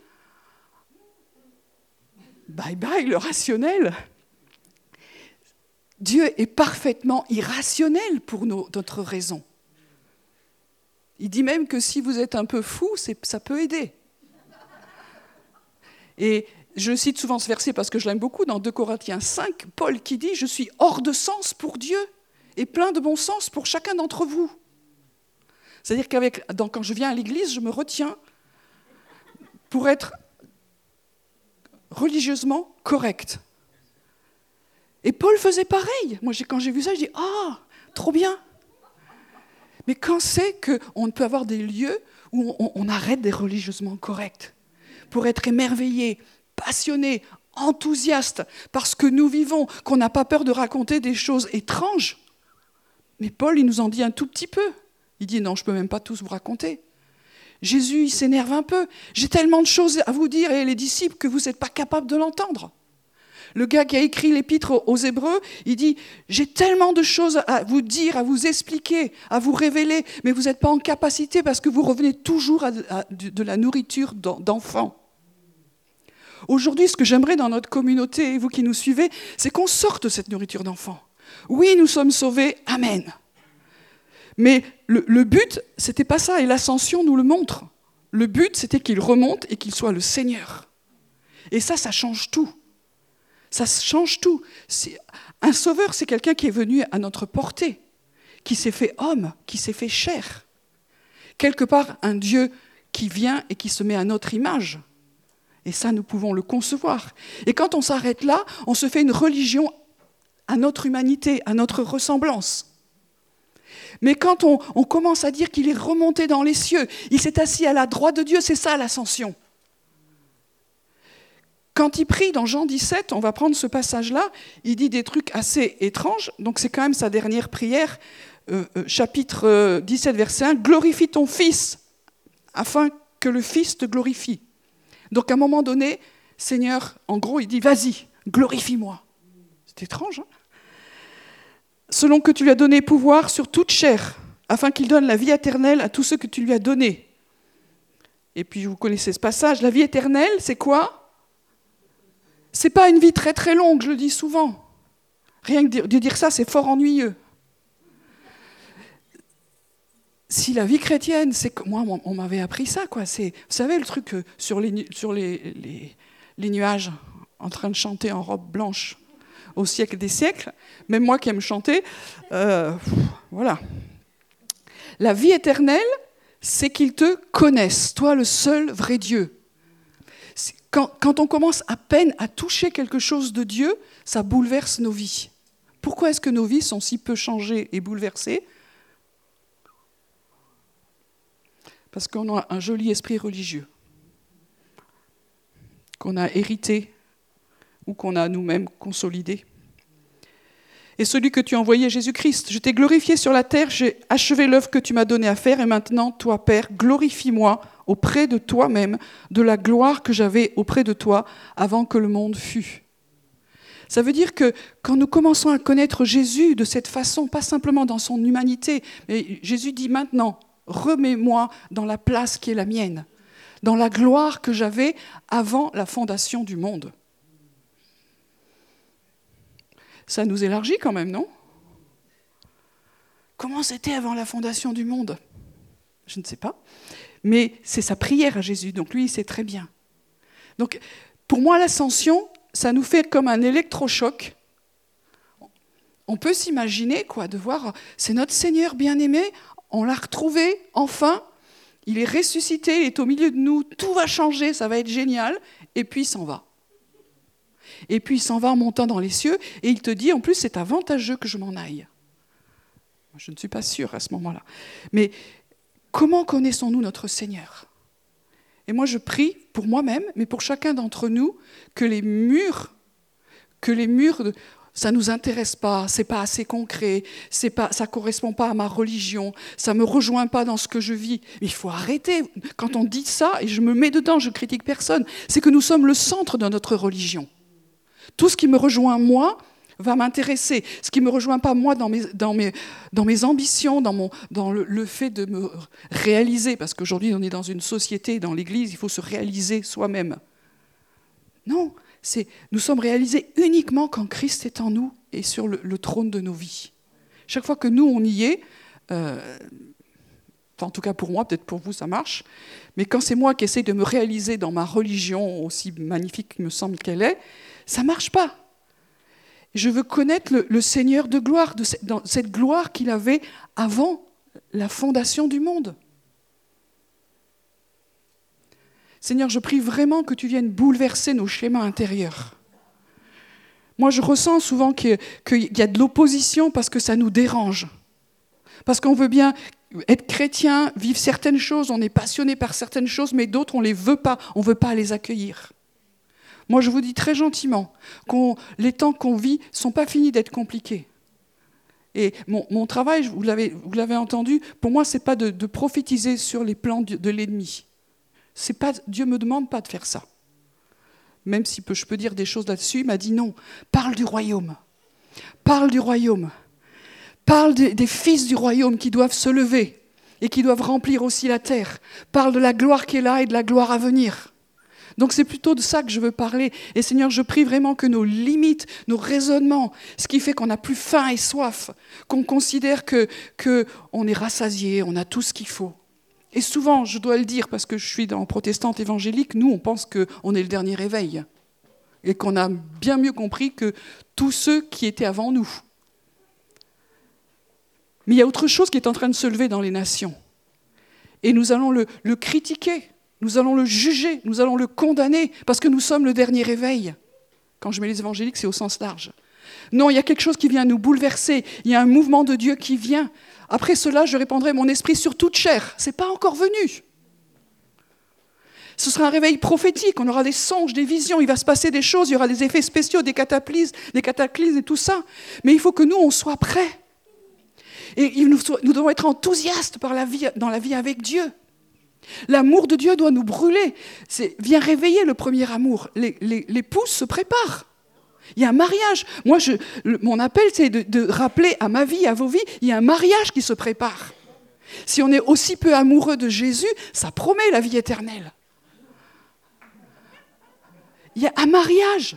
bye bye le rationnel. Dieu est parfaitement irrationnel pour notre raison. Il dit même que si vous êtes un peu fou, ça peut aider. Et je cite souvent ce verset parce que je l'aime beaucoup dans 2 Corinthiens 5, Paul qui dit Je suis hors de sens pour Dieu et plein de bon sens pour chacun d'entre vous. C'est-à-dire qu'avec, quand je viens à l'église, je me retiens pour être religieusement correct. Et Paul faisait pareil. Moi, quand j'ai vu ça, je dis Ah, trop bien. Mais quand c'est qu'on peut avoir des lieux où on, on arrête d'être religieusement correct pour être émerveillé, passionné, enthousiaste, parce que nous vivons, qu'on n'a pas peur de raconter des choses étranges. Mais Paul, il nous en dit un tout petit peu. Il dit non, je ne peux même pas tous vous raconter. Jésus, il s'énerve un peu. J'ai tellement de choses à vous dire, et les disciples, que vous n'êtes pas capables de l'entendre. Le gars qui a écrit l'épître aux Hébreux, il dit, j'ai tellement de choses à vous dire, à vous expliquer, à vous révéler, mais vous n'êtes pas en capacité parce que vous revenez toujours à de la nourriture d'enfants. Aujourd'hui, ce que j'aimerais dans notre communauté, et vous qui nous suivez, c'est qu'on sorte de cette nourriture d'enfant. Oui, nous sommes sauvés, Amen. Mais le, le but, c'était pas ça, et l'ascension nous le montre. Le but, c'était qu'il remonte et qu'il soit le Seigneur. Et ça, ça change tout. Ça change tout. Un sauveur, c'est quelqu'un qui est venu à notre portée, qui s'est fait homme, qui s'est fait chair. Quelque part, un Dieu qui vient et qui se met à notre image. Et ça, nous pouvons le concevoir. Et quand on s'arrête là, on se fait une religion à notre humanité, à notre ressemblance. Mais quand on, commence à dire qu'il est remonté dans les cieux, il s'est assis à la droite de Dieu, c'est ça l'ascension. Quand il prie dans Jean 17, on va prendre ce passage-là, il dit des trucs assez étranges, donc c'est quand même sa dernière prière, euh, euh, chapitre 17, verset 1, Glorifie ton Fils, afin que le Fils te glorifie. Donc à un moment donné, Seigneur, en gros, il dit, vas-y, glorifie-moi. C'est étrange. Hein? Selon que tu lui as donné pouvoir sur toute chair, afin qu'il donne la vie éternelle à tous ceux que tu lui as donnés. Et puis vous connaissez ce passage, la vie éternelle, c'est quoi? C'est pas une vie très très longue, je le dis souvent. Rien que de dire ça, c'est fort ennuyeux si la vie chrétienne, c'est que moi, on m'avait appris ça, quoi. C'est, vous savez, le truc euh, sur, les, sur les, les, nuages, en train de chanter en robe blanche au siècle des siècles. Même moi qui aime chanter, euh, voilà. La vie éternelle, c'est qu'ils te connaissent, toi le seul vrai Dieu. Quand, quand, on commence à peine à toucher quelque chose de Dieu, ça bouleverse nos vies. Pourquoi est-ce que nos vies sont si peu changées et bouleversées? Parce qu'on a un joli esprit religieux qu'on a hérité ou qu'on a nous-mêmes consolidé. Et celui que tu as envoyé, Jésus-Christ, je t'ai glorifié sur la terre, j'ai achevé l'œuvre que tu m'as donnée à faire, et maintenant, toi, Père, glorifie-moi auprès de toi-même de la gloire que j'avais auprès de toi avant que le monde fût. Ça veut dire que quand nous commençons à connaître Jésus de cette façon, pas simplement dans son humanité, mais Jésus dit maintenant, remets-moi dans la place qui est la mienne, dans la gloire que j'avais avant la fondation du monde. Ça nous élargit quand même, non? Comment c'était avant la fondation du monde? Je ne sais pas. Mais c'est sa prière à Jésus, donc lui, il sait très bien. Donc, pour moi, l'ascension, ça nous fait comme un électrochoc. On peut s'imaginer, quoi, de voir, c'est notre Seigneur bien-aimé on l'a retrouvé, enfin, il est ressuscité, il est au milieu de nous, tout va changer, ça va être génial, et puis il s'en va. Et puis il s'en va en montant dans les cieux, et il te dit, en plus, c'est avantageux que je m'en aille. Je ne suis pas sûre à ce moment-là. Mais comment connaissons-nous notre Seigneur? Et moi, je prie pour moi-même, mais pour chacun d'entre nous, que les murs, que les murs, ça nous intéresse pas, c'est pas assez concret, c'est pas, ça correspond pas à ma religion, ça me rejoint pas dans ce que je vis. Il faut arrêter. Quand on dit ça, et je me mets dedans, je critique personne, c'est que nous sommes le centre de notre religion. Tout ce qui me rejoint moi va m'intéresser. Ce qui me rejoint pas moi dans mes, dans mes, dans mes ambitions, dans, mon, dans le fait de me réaliser, parce qu'aujourd'hui on est dans une société, dans l'Église, il faut se réaliser soi-même. Non, nous sommes réalisés uniquement quand Christ est en nous et sur le, trône de nos vies. Chaque fois que nous on y est, euh, en tout cas pour moi, peut-être pour vous ça marche, mais quand c'est moi qui essaie de me réaliser dans ma religion, aussi magnifique qu'il me semble qu'elle est, ça marche pas. Je veux connaître le, Seigneur de gloire, dans cette gloire qu'il avait avant la fondation du monde. Seigneur, je prie vraiment que tu viennes bouleverser nos schémas intérieurs. Moi, je ressens souvent qu'il y a de l'opposition parce que ça nous dérange. Parce qu'on veut bien être chrétien, vivre certaines choses, on est passionné par certaines choses, mais d'autres, on ne les veut pas, on ne veut pas les accueillir. Moi, je vous dis très gentiment que les temps qu'on vit ne sont pas finis d'être compliqués. Et mon, travail, vous l'avez entendu, pour moi, ce n'est pas de, prophétiser sur les plans de l'ennemi. Pas, Dieu ne me demande pas de faire ça. Même si je peux dire des choses là-dessus, il m'a dit non, parle du royaume. Parle du royaume. Parle des, fils du royaume qui doivent se lever et qui doivent remplir aussi la terre. Parle de la gloire qui est là et de la gloire à venir. Donc c'est plutôt de ça que je veux parler. Et Seigneur, je prie vraiment que nos limites, nos raisonnements, ce qui fait qu'on n'a plus faim et soif, qu'on considère que, que on est rassasié, on a tout ce qu'il faut. Et souvent, je dois le dire parce que je suis dans protestante évangélique, nous on pense qu'on est le dernier réveil et qu'on a bien mieux compris que tous ceux qui étaient avant nous. Mais il y a autre chose qui est en train de se lever dans les nations. Et nous allons le, le critiquer. Nous allons le juger, nous allons le condamner, parce que nous sommes le dernier réveil. Quand je mets les évangéliques, c'est au sens large. Non, il y a quelque chose qui vient nous bouleverser, il y a un mouvement de Dieu qui vient. Après cela, je répandrai mon esprit sur toute chair. Ce n'est pas encore venu. Ce sera un réveil prophétique, on aura des songes, des visions, il va se passer des choses, il y aura des effets spéciaux, des cataclysmes, des cataclysmes et tout ça. Mais il faut que nous, on soit prêts. Et nous, devons être enthousiastes dans la vie avec Dieu. L'amour de Dieu doit nous brûler. Viens réveiller le premier amour. Les, les, l'épouse se prépare. Il y a un mariage. Moi, je, mon appel, c'est de, de rappeler à ma vie, à vos vies, il y a un mariage qui se prépare. Si on est aussi peu amoureux de Jésus, ça promet la vie éternelle. Il y a un mariage.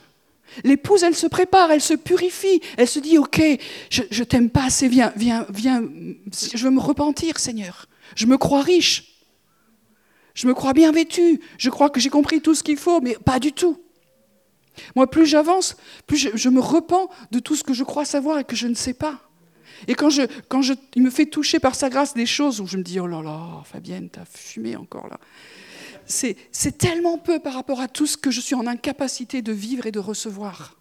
L'épouse, elle se prépare, elle se purifie, elle se dit, ok, je, je t'aime pas assez, viens, viens, viens, je veux me repentir, Seigneur. Je me crois riche. Je me crois bien vêtu, je crois que j'ai compris tout ce qu'il faut, mais pas du tout. Moi, plus j'avance, plus je, me repens de tout ce que je crois savoir et que je ne sais pas. Et quand, il me fait toucher par sa grâce des choses où je me dis, oh là là, Fabienne, t'as fumé encore là. C'est tellement peu par rapport à tout ce que je suis en incapacité de vivre et de recevoir.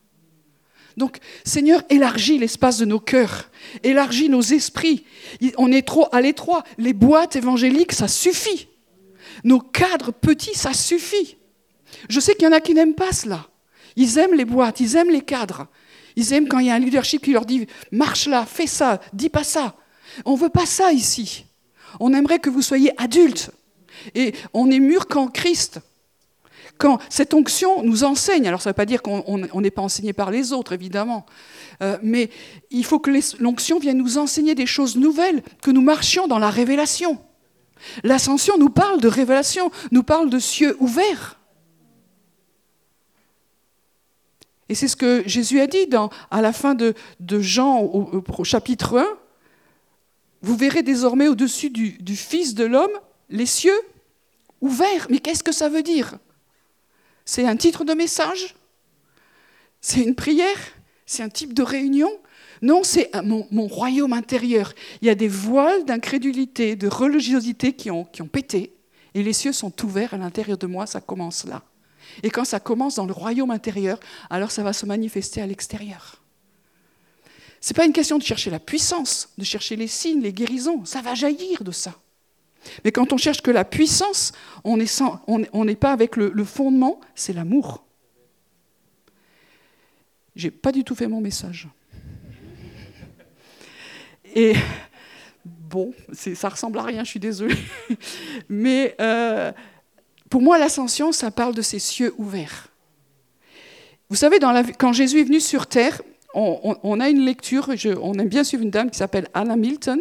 Donc, Seigneur, élargis l'espace de nos cœurs, élargis nos esprits. On est trop à l'étroit. Les boîtes évangéliques, ça suffit. Nos cadres petits, ça suffit. Je sais qu'il y en a qui n'aiment pas cela. Ils aiment les boîtes, ils aiment les cadres. Ils aiment quand il y a un leadership qui leur dit marche là, fais ça, dis pas ça. On veut pas ça ici. On aimerait que vous soyez adultes. Et on est mûr qu'en Christ. Quand cette onction nous enseigne, alors ça ne veut pas dire qu'on n'est pas enseigné par les autres, évidemment, euh, mais il faut que l'onction vienne nous enseigner des choses nouvelles, que nous marchions dans la révélation. L'ascension nous parle de révélation, nous parle de cieux ouverts. Et c'est ce que Jésus a dit à la fin de, Jean au, chapitre 1. Vous verrez désormais au-dessus du, Fils de l'homme les cieux ouverts. Mais qu'est-ce que ça veut dire? C'est un titre de message? C'est une prière? C'est un type de réunion? Non, c'est mon, mon, royaume intérieur. Il y a des voiles d'incrédulité, de religiosité qui ont, qui ont pété, et les cieux sont ouverts à l'intérieur de moi, ça commence là. Et quand ça commence dans le royaume intérieur, alors ça va se manifester à l'extérieur. Ce n'est pas une question de chercher la puissance, de chercher les signes, les guérisons, ça va jaillir de ça. Mais quand on cherche que la puissance, on n'est pas avec le, fondement, c'est l'amour. J'ai pas du tout fait mon message. Et bon, ça ressemble à rien, je suis désolée. [LAUGHS] Mais euh, pour moi, l'ascension, ça parle de ces cieux ouverts. Vous savez, quand Jésus est venu sur terre, on, a une lecture, on aime bien suivre une dame qui s'appelle Anna Milton,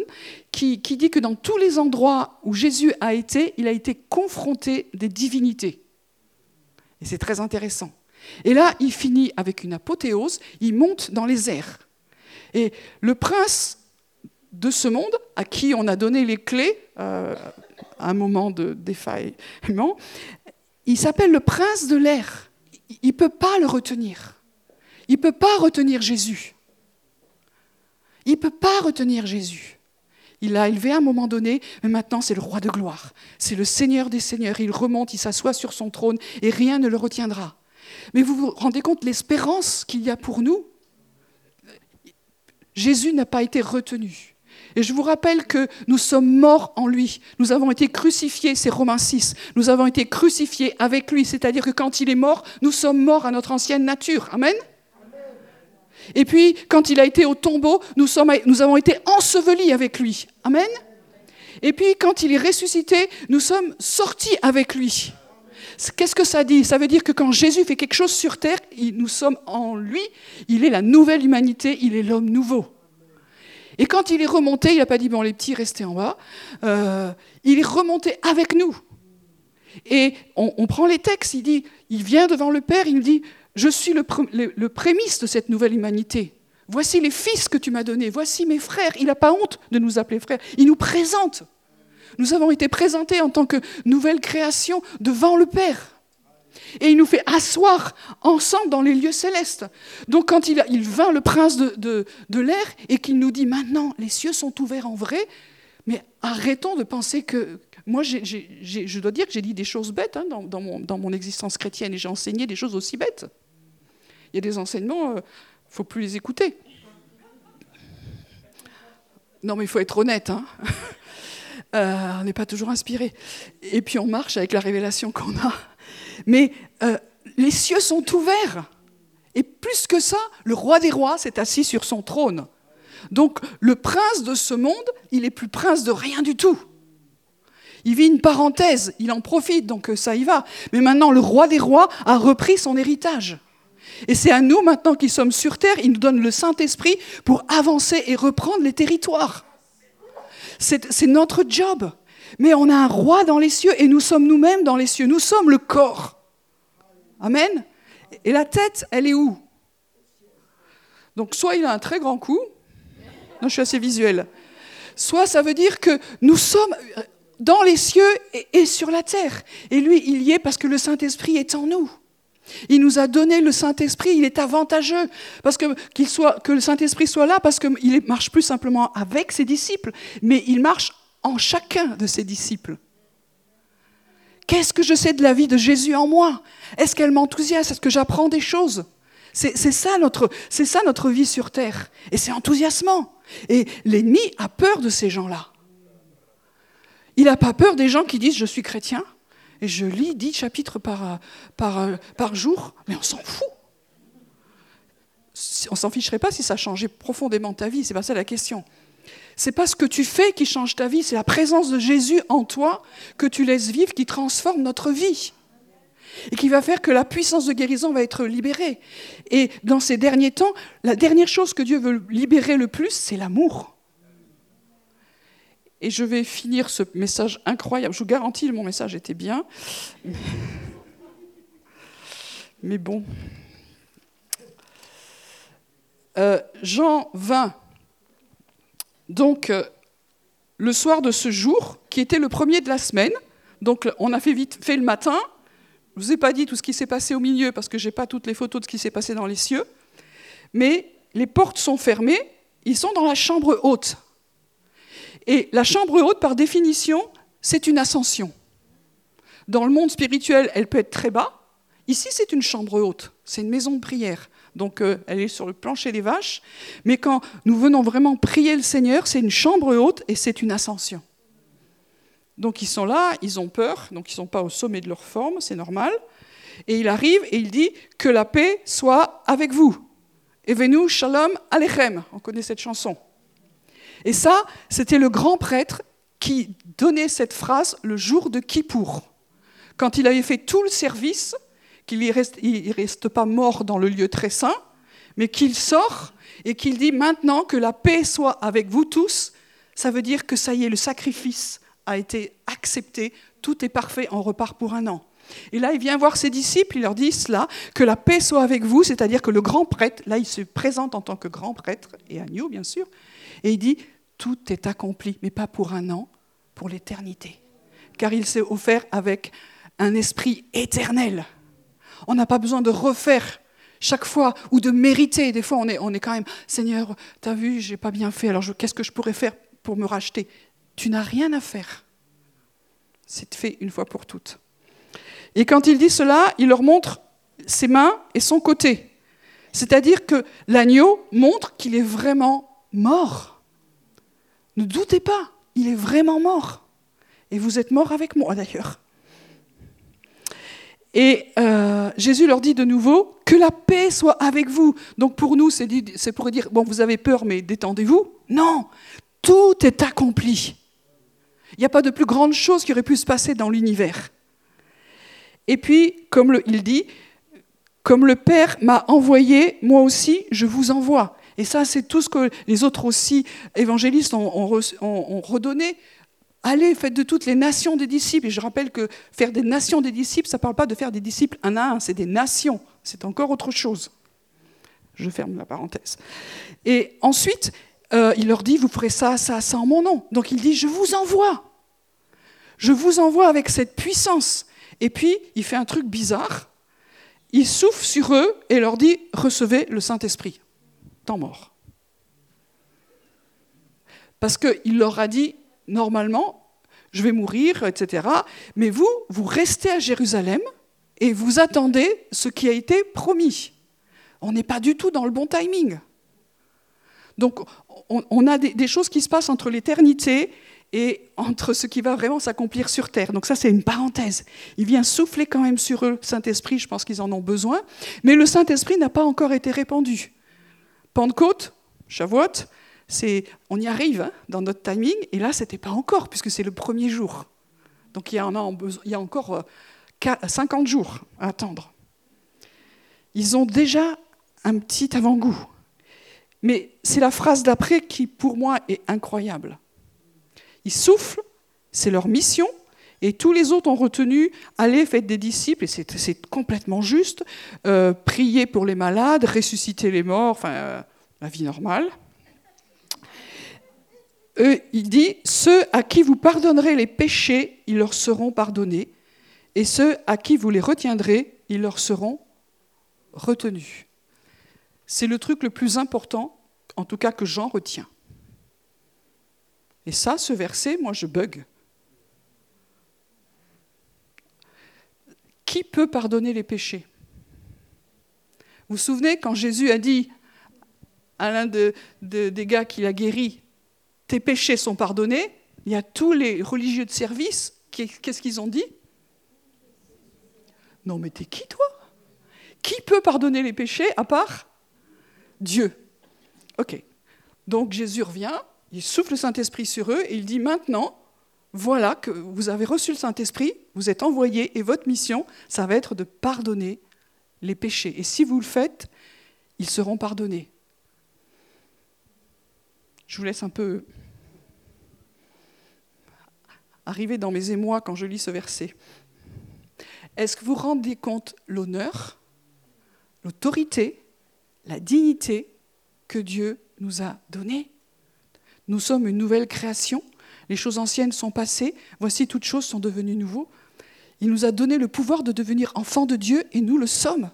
qui, dit que dans tous les endroits où Jésus a été, il a été confronté des divinités. Et c'est très intéressant. Et là, il finit avec une apothéose, il monte dans les airs. Et le prince de ce monde, à qui on a donné les clés euh, à un moment de défaillement, il s'appelle le prince de l'air. Il ne peut pas le retenir. Il ne peut pas retenir Jésus. Il ne peut pas retenir Jésus. Il l'a élevé à un moment donné, mais maintenant c'est le roi de gloire. C'est le Seigneur des Seigneurs. Il remonte, il s'assoit sur son trône et rien ne le retiendra. Mais vous vous rendez compte l'espérance qu'il y a pour nous? Jésus n'a pas été retenu. Et je vous rappelle que nous sommes morts en lui. Nous avons été crucifiés, c'est Romains 6. Nous avons été crucifiés avec lui, c'est-à-dire que quand il est mort, nous sommes morts à notre ancienne nature. Amen. Et puis, quand il a été au tombeau, nous, nous avons été ensevelis avec lui. Amen. Et puis, quand il est ressuscité, nous sommes sortis avec lui. Qu'est-ce que ça dit? Ça veut dire que quand Jésus fait quelque chose sur terre, nous sommes en lui, il est la nouvelle humanité, il est l'homme nouveau. Et quand il est remonté, il n'a pas dit, bon, les petits, restez en bas. Euh, il est remonté avec nous. Et on, prend les textes, il dit, il vient devant le Père, il dit, je suis le, prémisse de cette nouvelle humanité. Voici les fils que tu m'as donnés, voici mes frères. Il n'a pas honte de nous appeler frères, il nous présente. Nous avons été présentés en tant que nouvelle création devant le Père. Et il nous fait asseoir ensemble dans les lieux célestes. Donc quand il, il vint le prince de, l'air et qu'il nous dit maintenant les cieux sont ouverts en vrai, mais arrêtons de penser que, moi, je dois dire que j'ai dit des choses bêtes hein, dans, mon, existence chrétienne et j'ai enseigné des choses aussi bêtes. Il y a des enseignements, il euh, ne faut plus les écouter. Non, mais il faut être honnête. Hein. [LAUGHS] Euh, on n'est pas toujours inspiré. Et puis on marche avec la révélation qu'on a. Mais euh, les cieux sont ouverts. Et plus que ça, le roi des rois s'est assis sur son trône. Donc le prince de ce monde, il est plus prince de rien du tout. Il vit une parenthèse, il en profite, donc ça y va. Mais maintenant, le roi des rois a repris son héritage. Et c'est à nous maintenant qui sommes sur terre, il nous donne le Saint-Esprit pour avancer et reprendre les territoires. C'est notre job. Mais on a un roi dans les cieux et nous sommes nous-mêmes dans les cieux. Nous sommes le corps. Amen. Et la tête, elle est où? Donc soit il a un très grand coup. Non, je suis assez visuel. Soit ça veut dire que nous sommes dans les cieux et, sur la terre. Et lui, il y est parce que le Saint-Esprit est en nous. Il nous a donné le Saint-Esprit, il est avantageux parce que, que le Saint-Esprit soit là, parce qu'il ne marche plus simplement avec ses disciples, mais il marche en chacun de ses disciples. Qu'est-ce que je sais de la vie de Jésus en moi? Est-ce qu'elle m'enthousiasme Est-ce que j'apprends des choses? C'est, ça notre, c'est ça notre vie sur Terre. Et c'est enthousiasmant. Et l'ennemi a peur de ces gens-là. Il n'a pas peur des gens qui disent je suis chrétien et je lis dix chapitres par, par, par jour, mais on s'en fout. On s'en ficherait pas si ça changeait profondément ta vie, c'est pas ça la question. C'est pas ce que tu fais qui change ta vie, c'est la présence de Jésus en toi que tu laisses vivre qui transforme notre vie et qui va faire que la puissance de guérison va être libérée. Et dans ces derniers temps, la dernière chose que Dieu veut libérer le plus, c'est l'amour. Et je vais finir ce message incroyable. Je vous garantis, mon message était bien. Mais bon. Euh, Jean 20. Donc, euh, le soir de ce jour, qui était le premier de la semaine, donc on a fait vite fait le matin. Je ne vous ai pas dit tout ce qui s'est passé au milieu parce que je n'ai pas toutes les photos de ce qui s'est passé dans les cieux. Mais les portes sont fermées, ils sont dans la chambre haute. Et la chambre haute, par définition, c'est une ascension. Dans le monde spirituel, elle peut être très bas. Ici, c'est une chambre haute, c'est une maison de prière. Donc, euh, elle est sur le plancher des vaches. Mais quand nous venons vraiment prier le Seigneur, c'est une chambre haute et c'est une ascension. Donc ils sont là, ils ont peur, donc ils ne sont pas au sommet de leur forme, c'est normal. Et il arrive et il dit que la paix soit avec vous. Et venu shalom alechem. On connaît cette chanson. Et ça, c'était le grand prêtre qui donnait cette phrase le jour de Kippour. Quand il avait fait tout le service, qu'il ne reste, pas mort dans le lieu très saint, mais qu'il sort et qu'il dit maintenant que la paix soit avec vous tous, ça veut dire que ça y est, le sacrifice a été accepté, tout est parfait, on repart pour un an. Et là, il vient voir ses disciples, il leur dit cela, que la paix soit avec vous, c'est-à-dire que le grand prêtre, là, il se présente en tant que grand prêtre, et agneau, bien sûr, et il dit, tout est accompli, mais pas pour un an, pour l'éternité. Car il s'est offert avec un esprit éternel. On n'a pas besoin de refaire chaque fois ou de mériter. Des fois, on est, on est quand même, Seigneur, t'as vu, j'ai pas bien fait, alors qu'est-ce que je pourrais faire pour me racheter? Tu n'as rien à faire. C'est fait une fois pour toutes. Et quand il dit cela, il leur montre ses mains et son côté. C'est-à-dire que l'agneau montre qu'il est vraiment mort. Ne doutez pas, il est vraiment mort. Et vous êtes mort avec moi d'ailleurs. Et euh, Jésus leur dit de nouveau que la paix soit avec vous. Donc pour nous, c'est pour dire, bon, vous avez peur, mais détendez-vous. Non, tout est accompli. Il n'y a pas de plus grande chose qui aurait pu se passer dans l'univers. Et puis, comme il dit, comme le Père m'a envoyé, moi aussi, je vous envoie. Et ça, c'est tout ce que les autres aussi évangélistes ont, redonné. Allez, faites de toutes les nations des disciples. Et je rappelle que faire des nations des disciples, ça ne parle pas de faire des disciples un à un, c'est des nations. C'est encore autre chose. Je ferme la parenthèse. Et ensuite, euh, il leur dit, vous ferez ça, ça, ça en mon nom. Donc il dit, je vous envoie. Je vous envoie avec cette puissance. Et puis, il fait un truc bizarre. Il souffle sur eux et leur dit Recevez le Saint-Esprit. Temps mort. Parce qu'il leur a dit Normalement, je vais mourir, etc. Mais vous, vous restez à Jérusalem et vous attendez ce qui a été promis. On n'est pas du tout dans le bon timing. Donc, on, a des, choses qui se passent entre l'éternité et entre ce qui va vraiment s'accomplir sur terre. Donc ça, c'est une parenthèse. Il vient souffler quand même sur eux Saint-Esprit, je pense qu'ils en ont besoin, mais le Saint-Esprit n'a pas encore été répandu. Pentecôte, Shavuot, on y arrive hein, dans notre timing, et là, c'était pas encore, puisque c'est le premier jour. Donc il y, a, encore 50 euh, jours à attendre. Ils ont déjà un petit avant-goût. Mais c'est la phrase d'après qui, pour moi, est incroyable. Ils soufflent, c'est leur mission, et tous les autres ont retenu, allez, faites des disciples, et c'est complètement juste, euh, prier pour les malades, ressusciter les morts, enfin, euh, la vie normale. Il dit, ceux à qui vous pardonnerez les péchés, ils leur seront pardonnés, et ceux à qui vous les retiendrez, ils leur seront retenus. C'est le truc le plus important, en tout cas que j'en retiens. Et ça, ce verset, moi, je bug. Qui peut pardonner les péchés? Vous vous souvenez quand Jésus a dit à l'un des gars qu'il a guéri, tes péchés sont pardonnés, il y a tous les religieux de service, qu'est-ce qu'ils ont dit? Non mais t'es qui toi? Qui peut pardonner les péchés à part Dieu Ok. Donc Jésus revient, il souffle le Saint-Esprit sur eux et il dit maintenant, voilà que vous avez reçu le Saint-Esprit, vous êtes envoyés et votre mission, ça va être de pardonner les péchés. Et si vous le faites, ils seront pardonnés. Je vous laisse un peu arriver dans mes émois quand je lis ce verset. Est-ce que vous rendez compte l'honneur, l'autorité, la dignité que Dieu nous a donnée? Nous sommes une nouvelle création. Les choses anciennes sont passées. Voici toutes choses sont devenues nouveaux. Il nous a donné le pouvoir de devenir enfants de Dieu et nous le sommes.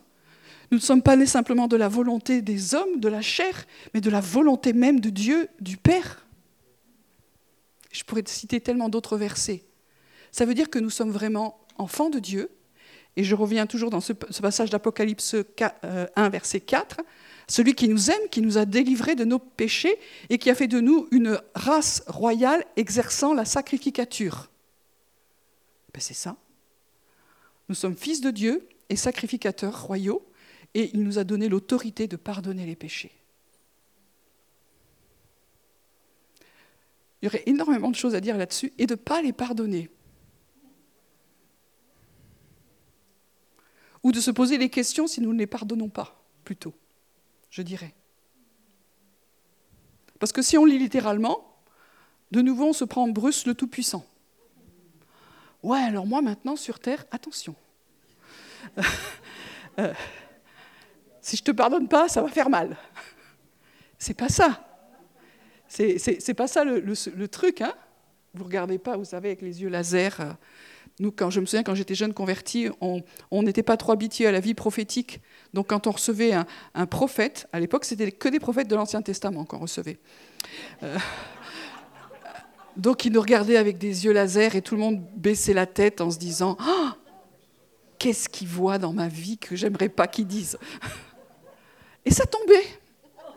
Nous ne sommes pas nés simplement de la volonté des hommes, de la chair, mais de la volonté même de Dieu, du Père. Je pourrais citer tellement d'autres versets. Ça veut dire que nous sommes vraiment enfants de Dieu. Et je reviens toujours dans ce, passage d'Apocalypse 1, euh, verset 4 celui qui nous aime, qui nous a délivrés de nos péchés et qui a fait de nous une race royale exerçant la sacrificature. ben, C'est ça. Nous sommes fils de Dieu et sacrificateurs royaux, et il nous a donné l'autorité de pardonner les péchés. Il y aurait énormément de choses à dire là-dessus, et de ne pas les pardonner. Ou de se poser les questions si nous ne les pardonnons pas, plutôt, je dirais. Parce que si on lit littéralement, de nouveau on se prend Bruce le Tout-Puissant. Ouais, alors moi maintenant sur Terre, attention. [LAUGHS] Euh, si je te pardonne pas, ça va faire mal. C'est pas ça. C'est pas ça le, truc. Hein vous regardez pas, vous savez, avec les yeux laser. Euh, nous, quand je me souviens, quand j'étais jeune converti, on n'était pas trop habitué à la vie prophétique. Donc, quand on recevait un, prophète, à l'époque, c'était que des prophètes de l'Ancien Testament qu'on recevait. Euh, donc, il nous regardait avec des yeux laser et tout le monde baissait la tête en se disant oh, Qu'est-ce qu'il voit dans ma vie que j'aimerais pas qu'il dise Et ça tombait,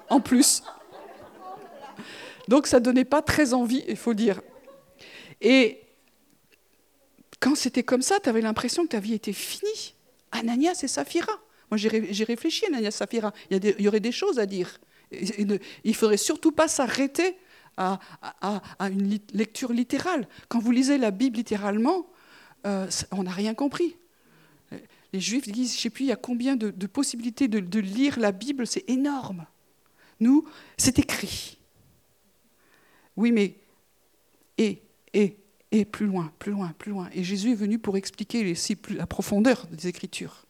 en plus. Donc, ça donnait pas très envie, il faut dire. Et quand c'était comme ça, tu avais l'impression que ta vie était finie. Ananias et Saphira. Moi, j'ai réfléchi, Ananias et Saphira. Il y, y, aurait des choses à dire. Il ne faudrait surtout pas s'arrêter à, une lecture littérale. Quand vous lisez la Bible littéralement, euh, on n'a rien compris. Les Juifs disent, je ne sais plus, il y a combien de, possibilités de, lire la Bible, c'est énorme. Nous, c'est écrit. Oui, mais et, et, et plus loin, plus loin, plus loin. Et Jésus est venu pour expliquer la profondeur des Écritures.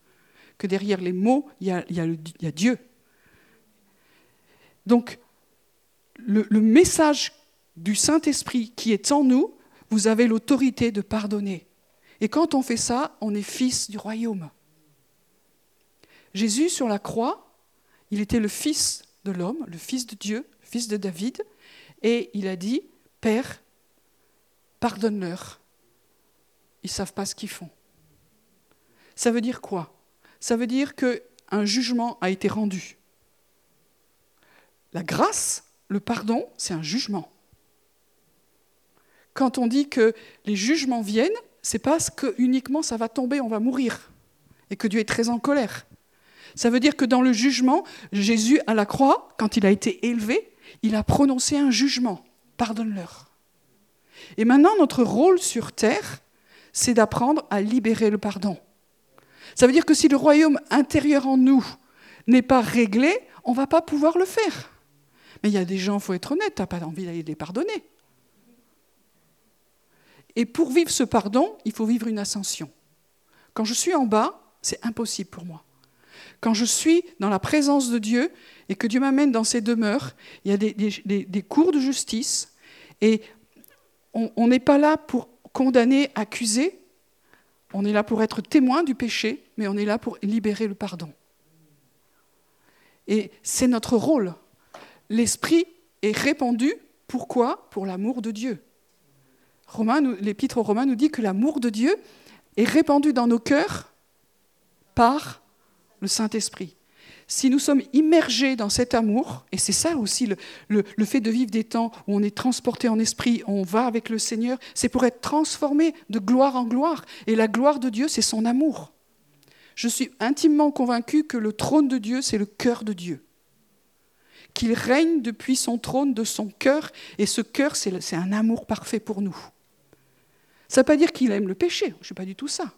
Que derrière les mots, il y a, Dieu. Donc, le, le message du Saint-Esprit qui est en nous, vous avez l'autorité de pardonner. Et quand on fait ça, on est fils du royaume. Jésus, sur la croix, il était le fils de l'homme, le fils de Dieu, le fils de David, et il a dit, Père, pardonne-leur. Ils ne savent pas ce qu'ils font. Ça veut dire quoi? Ça veut dire qu'un jugement a été rendu. La grâce, le pardon, c'est un jugement. Quand on dit que les jugements viennent, c'est parce que uniquement ça va tomber, on va mourir, et que Dieu est très en colère. Ça veut dire que dans le jugement, Jésus à la croix, quand il a été élevé, il a prononcé un jugement. Pardonne-leur. Et maintenant, notre rôle sur terre, c'est d'apprendre à libérer le pardon. Ça veut dire que si le royaume intérieur en nous n'est pas réglé, on ne va pas pouvoir le faire. Mais il y a des gens, il faut être honnête, tu n'as pas envie d'aller les pardonner. Et pour vivre ce pardon, il faut vivre une ascension. Quand je suis en bas, c'est impossible pour moi. Quand je suis dans la présence de Dieu et que Dieu m'amène dans ses demeures, il y a des, cours de justice et on n'est pas là pour condamner, accuser, on est là pour être témoin du péché, mais on est là pour libérer le pardon. Et c'est notre rôle. L'Esprit est répandu, pourquoi? Pour l'amour de Dieu. L'Épître aux Romains nous dit que l'amour de Dieu est répandu dans nos cœurs par le Saint-Esprit si nous sommes immergés dans cet amour, et c'est ça aussi le, fait de vivre des temps où on est transporté en esprit, on va avec le Seigneur, c'est pour être transformé de gloire en gloire. Et la gloire de Dieu, c'est son amour. Je suis intimement convaincu que le trône de Dieu, c'est le cœur de Dieu. Qu'il règne depuis son trône de son cœur, et ce cœur, c'est un amour parfait pour nous. Ça ne veut pas dire qu'il aime le péché, je ne sais pas du tout ça.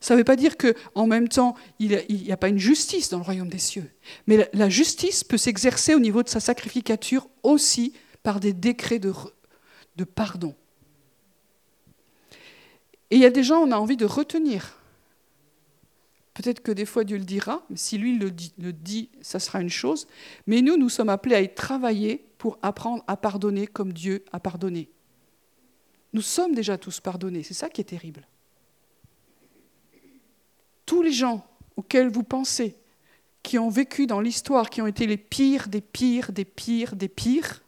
Ça ne veut pas dire qu'en même temps, il n'y a, pas une justice dans le royaume des cieux. Mais la, justice peut s'exercer au niveau de sa sacrificature aussi par des décrets de, de pardon. Et il y a des gens, on a envie de retenir. Peut-être que des fois Dieu le dira, mais si lui le dit, le dit, ça sera une chose. Mais nous, nous sommes appelés à y travailler pour apprendre à pardonner comme Dieu a pardonné. Nous sommes déjà tous pardonnés, c'est ça qui est terrible tous les gens auxquels vous pensez, qui ont vécu dans l'histoire, qui ont été les pires des pires des pires des pires,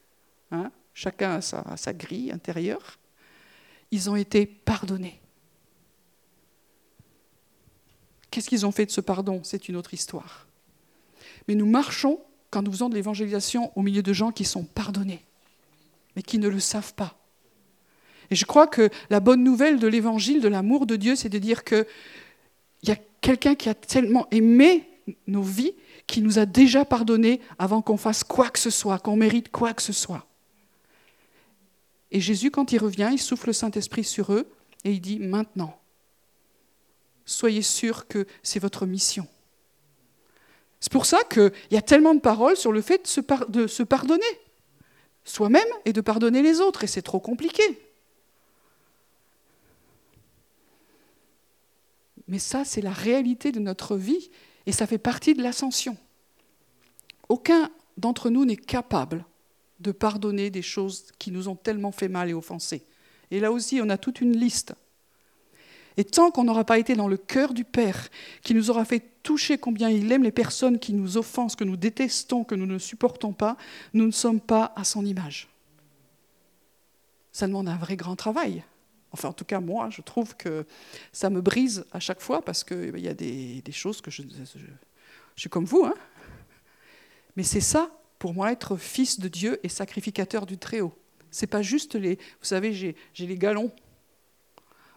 hein, chacun a sa, sa grille intérieure, ils ont été pardonnés. Qu'est-ce qu'ils ont fait de ce pardon? C'est une autre histoire. Mais nous marchons, quand nous faisons de l'évangélisation, au milieu de gens qui sont pardonnés, mais qui ne le savent pas. Et je crois que la bonne nouvelle de l'évangile, de l'amour de Dieu, c'est de dire qu'il y a quelqu'un qui a tellement aimé nos vies, qui nous a déjà pardonné avant qu'on fasse quoi que ce soit, qu'on mérite quoi que ce soit. Et Jésus, quand il revient, il souffle le Saint-Esprit sur eux et il dit maintenant, soyez sûrs que c'est votre mission. C'est pour ça qu'il y a tellement de paroles sur le fait de se, de se pardonner soi-même et de pardonner les autres, et c'est trop compliqué. Mais ça, c'est la réalité de notre vie et ça fait partie de l'ascension. Aucun d'entre nous n'est capable de pardonner des choses qui nous ont tellement fait mal et offensé. Et là aussi, on a toute une liste. Et tant qu'on n'aura pas été dans le cœur du Père, qui nous aura fait toucher combien il aime les personnes qui nous offensent, que nous détestons, que nous ne supportons pas, nous ne sommes pas à son image. Ça demande un vrai grand travail. Enfin, en tout cas, moi, je trouve que ça me brise à chaque fois parce qu'il ben, y a des, choses que je suis comme vous. Hein Mais c'est ça, pour moi, être fils de Dieu et sacrificateur du Très-Haut. C'est pas juste les. Vous savez, j'ai les galons.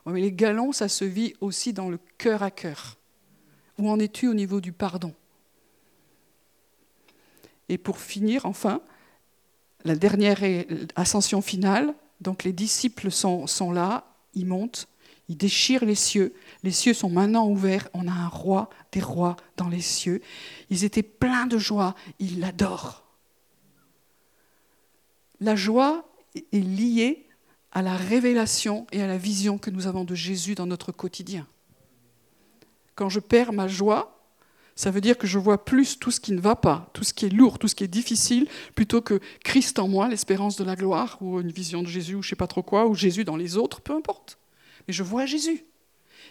mais les galons, ça se vit aussi dans le cœur à cœur. Où en es-tu au niveau du pardon? Et pour finir, enfin, la dernière ascension finale, donc les disciples sont, là, ils montent, ils déchirent les cieux. Les cieux sont maintenant ouverts. On a un roi des rois dans les cieux. Ils étaient pleins de joie. Ils l'adorent. La joie est liée à la révélation et à la vision que nous avons de Jésus dans notre quotidien. Quand je perds ma joie, ça veut dire que je vois plus tout ce qui ne va pas, tout ce qui est lourd, tout ce qui est difficile, plutôt que Christ en moi, l'espérance de la gloire, ou une vision de Jésus, ou je ne sais pas trop quoi, ou Jésus dans les autres, peu importe. Mais je vois Jésus.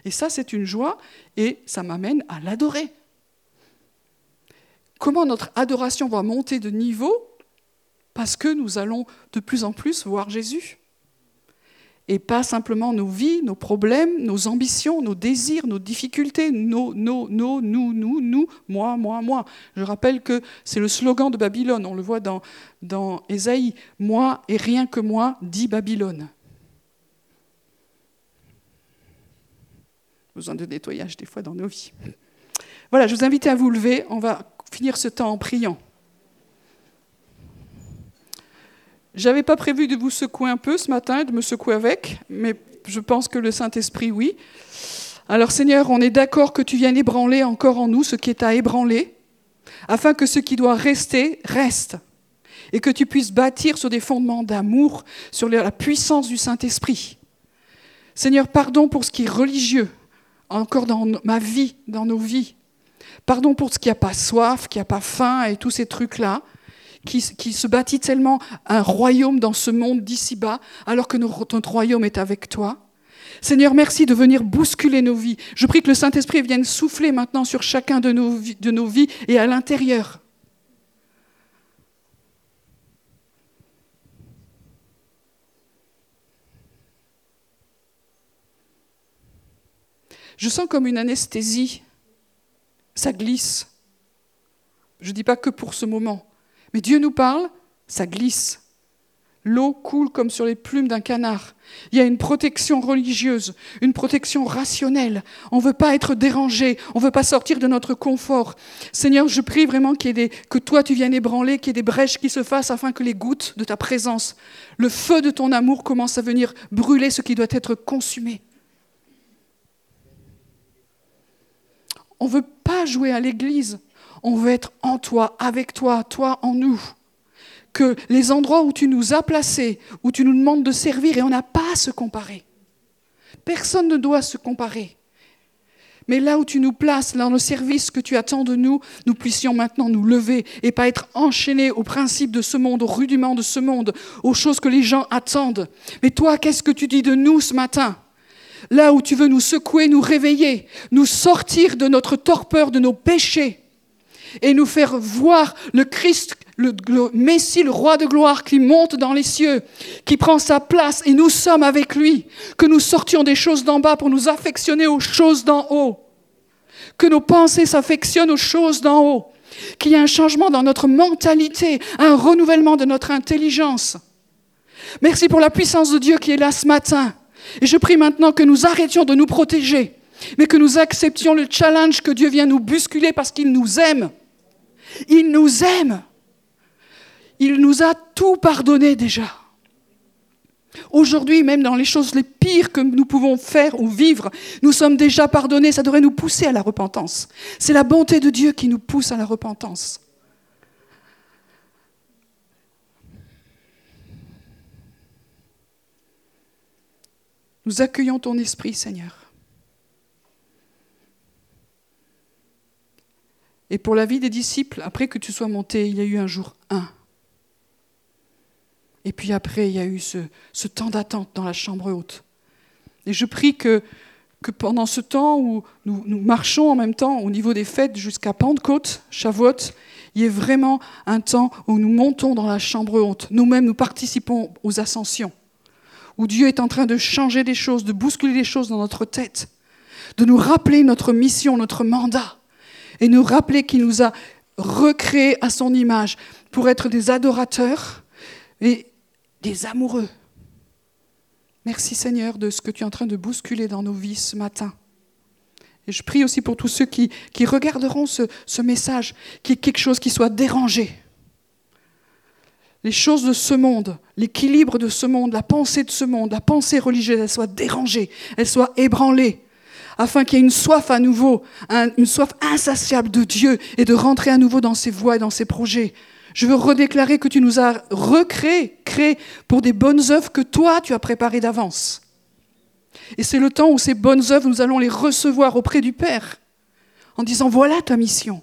Et ça, c'est une joie, et ça m'amène à l'adorer. Comment notre adoration va monter de niveau? Parce que nous allons de plus en plus voir Jésus et pas simplement nos vies, nos problèmes, nos ambitions, nos désirs, nos difficultés, nos, nos, nos, nous, nous, nous, moi, moi, moi. Je rappelle que c'est le slogan de Babylone, on le voit dans, dans Ésaïe, moi et rien que moi, dit Babylone. Besoin de nettoyage des fois dans nos vies. Voilà, je vous invite à vous lever, on va finir ce temps en priant. J'avais pas prévu de vous secouer un peu ce matin, de me secouer avec, mais je pense que le Saint-Esprit, oui. Alors Seigneur, on est d'accord que tu viennes ébranler encore en nous ce qui est à ébranler, afin que ce qui doit rester reste, et que tu puisses bâtir sur des fondements d'amour, sur la puissance du Saint-Esprit. Seigneur, pardon pour ce qui est religieux, encore dans ma vie, dans nos vies. Pardon pour ce qui n'a pas soif, qui n'a pas faim et tous ces trucs-là qui, se bâtit tellement un royaume dans ce monde d'ici-bas, alors que notre royaume est avec toi. Seigneur, merci de venir bousculer nos vies. Je prie que le Saint-Esprit vienne souffler maintenant sur chacun de nos, de nos vies et à l'intérieur. Je sens comme une anesthésie. Ça glisse. Je ne dis pas que pour ce moment. Mais Dieu nous parle, ça glisse. L'eau coule comme sur les plumes d'un canard. Il y a une protection religieuse, une protection rationnelle. On ne veut pas être dérangé, on ne veut pas sortir de notre confort. Seigneur, je prie vraiment que toi tu viennes ébranler, qu'il y ait des brèches qui se fassent afin que les gouttes de ta présence, le feu de ton amour commence à venir brûler ce qui doit être consumé. On ne veut pas jouer à l'église, on veut être en toi, avec toi, toi en nous. Que les endroits où tu nous as placés, où tu nous demandes de servir, et on n'a pas à se comparer. Personne ne doit se comparer. Mais là où tu nous places, dans le service que tu attends de nous, nous puissions maintenant nous lever et pas être enchaînés aux principes de ce monde, aux rudiments de ce monde, aux choses que les gens attendent. Mais toi, qu'est-ce que tu dis de nous ce matin? Là où tu veux nous secouer, nous réveiller, nous sortir de notre torpeur, de nos péchés et nous faire voir le Christ, le, Messie, le roi de gloire qui monte dans les cieux, qui prend sa place et nous sommes avec lui, que nous sortions des choses d'en bas pour nous affectionner aux choses d'en haut, que nos pensées s'affectionnent aux choses d'en haut, qu'il y ait un changement dans notre mentalité, un renouvellement de notre intelligence. Merci pour la puissance de Dieu qui est là ce matin. Et je prie maintenant que nous arrêtions de nous protéger, mais que nous acceptions le challenge que Dieu vient nous bousculer parce qu'il nous aime. Il nous aime. Il nous a tout pardonné déjà. Aujourd'hui, même dans les choses les pires que nous pouvons faire ou vivre, nous sommes déjà pardonnés. Ça devrait nous pousser à la repentance. C'est la bonté de Dieu qui nous pousse à la repentance. Nous accueillons ton esprit, Seigneur. Et pour la vie des disciples, après que tu sois monté, il y a eu un jour un. Et puis après, il y a eu ce, temps d'attente dans la chambre haute. Et je prie que, pendant ce temps où nous, marchons en même temps au niveau des fêtes jusqu'à Pentecôte, Shavuot, il y ait vraiment un temps où nous montons dans la chambre haute. Nous-mêmes, nous participons aux ascensions où Dieu est en train de changer des choses, de bousculer les choses dans notre tête, de nous rappeler notre mission, notre mandat, et nous rappeler qu'il nous a recréés à son image pour être des adorateurs et des amoureux. Merci Seigneur de ce que tu es en train de bousculer dans nos vies ce matin. Et je prie aussi pour tous ceux qui, regarderont ce, ce message, qu'il y ait quelque chose qui soit dérangé les choses de ce monde, l'équilibre de ce monde, la pensée de ce monde, la pensée religieuse, elle soit dérangée, elle soit ébranlée, afin qu'il y ait une soif à nouveau, une soif insatiable de Dieu et de rentrer à nouveau dans ses voies et dans ses projets. Je veux redéclarer que tu nous as recréés, créés pour des bonnes œuvres que toi tu as préparées d'avance. Et c'est le temps où ces bonnes œuvres, nous allons les recevoir auprès du Père, en disant voilà ta mission.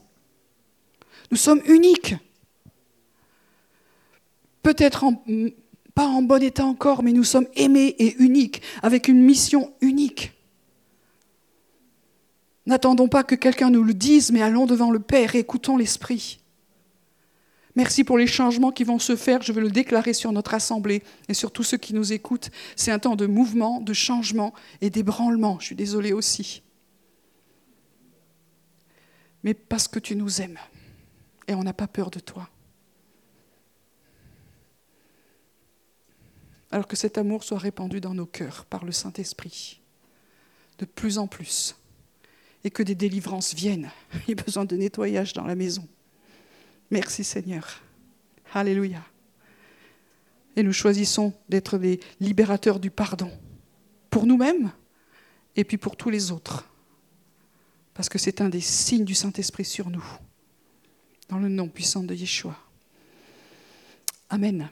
Nous sommes uniques peut-être pas en bon état encore, mais nous sommes aimés et uniques, avec une mission unique. N'attendons pas que quelqu'un nous le dise, mais allons devant le Père et écoutons l'Esprit. Merci pour les changements qui vont se faire. Je veux le déclarer sur notre assemblée et sur tous ceux qui nous écoutent. C'est un temps de mouvement, de changement et d'ébranlement. Je suis désolée aussi. Mais parce que tu nous aimes et on n'a pas peur de toi. alors que cet amour soit répandu dans nos cœurs par le Saint-Esprit, de plus en plus, et que des délivrances viennent. Il y a besoin de nettoyage dans la maison. Merci Seigneur. Alléluia. Et nous choisissons d'être des libérateurs du pardon, pour nous-mêmes et puis pour tous les autres, parce que c'est un des signes du Saint-Esprit sur nous, dans le nom puissant de Yeshua. Amen.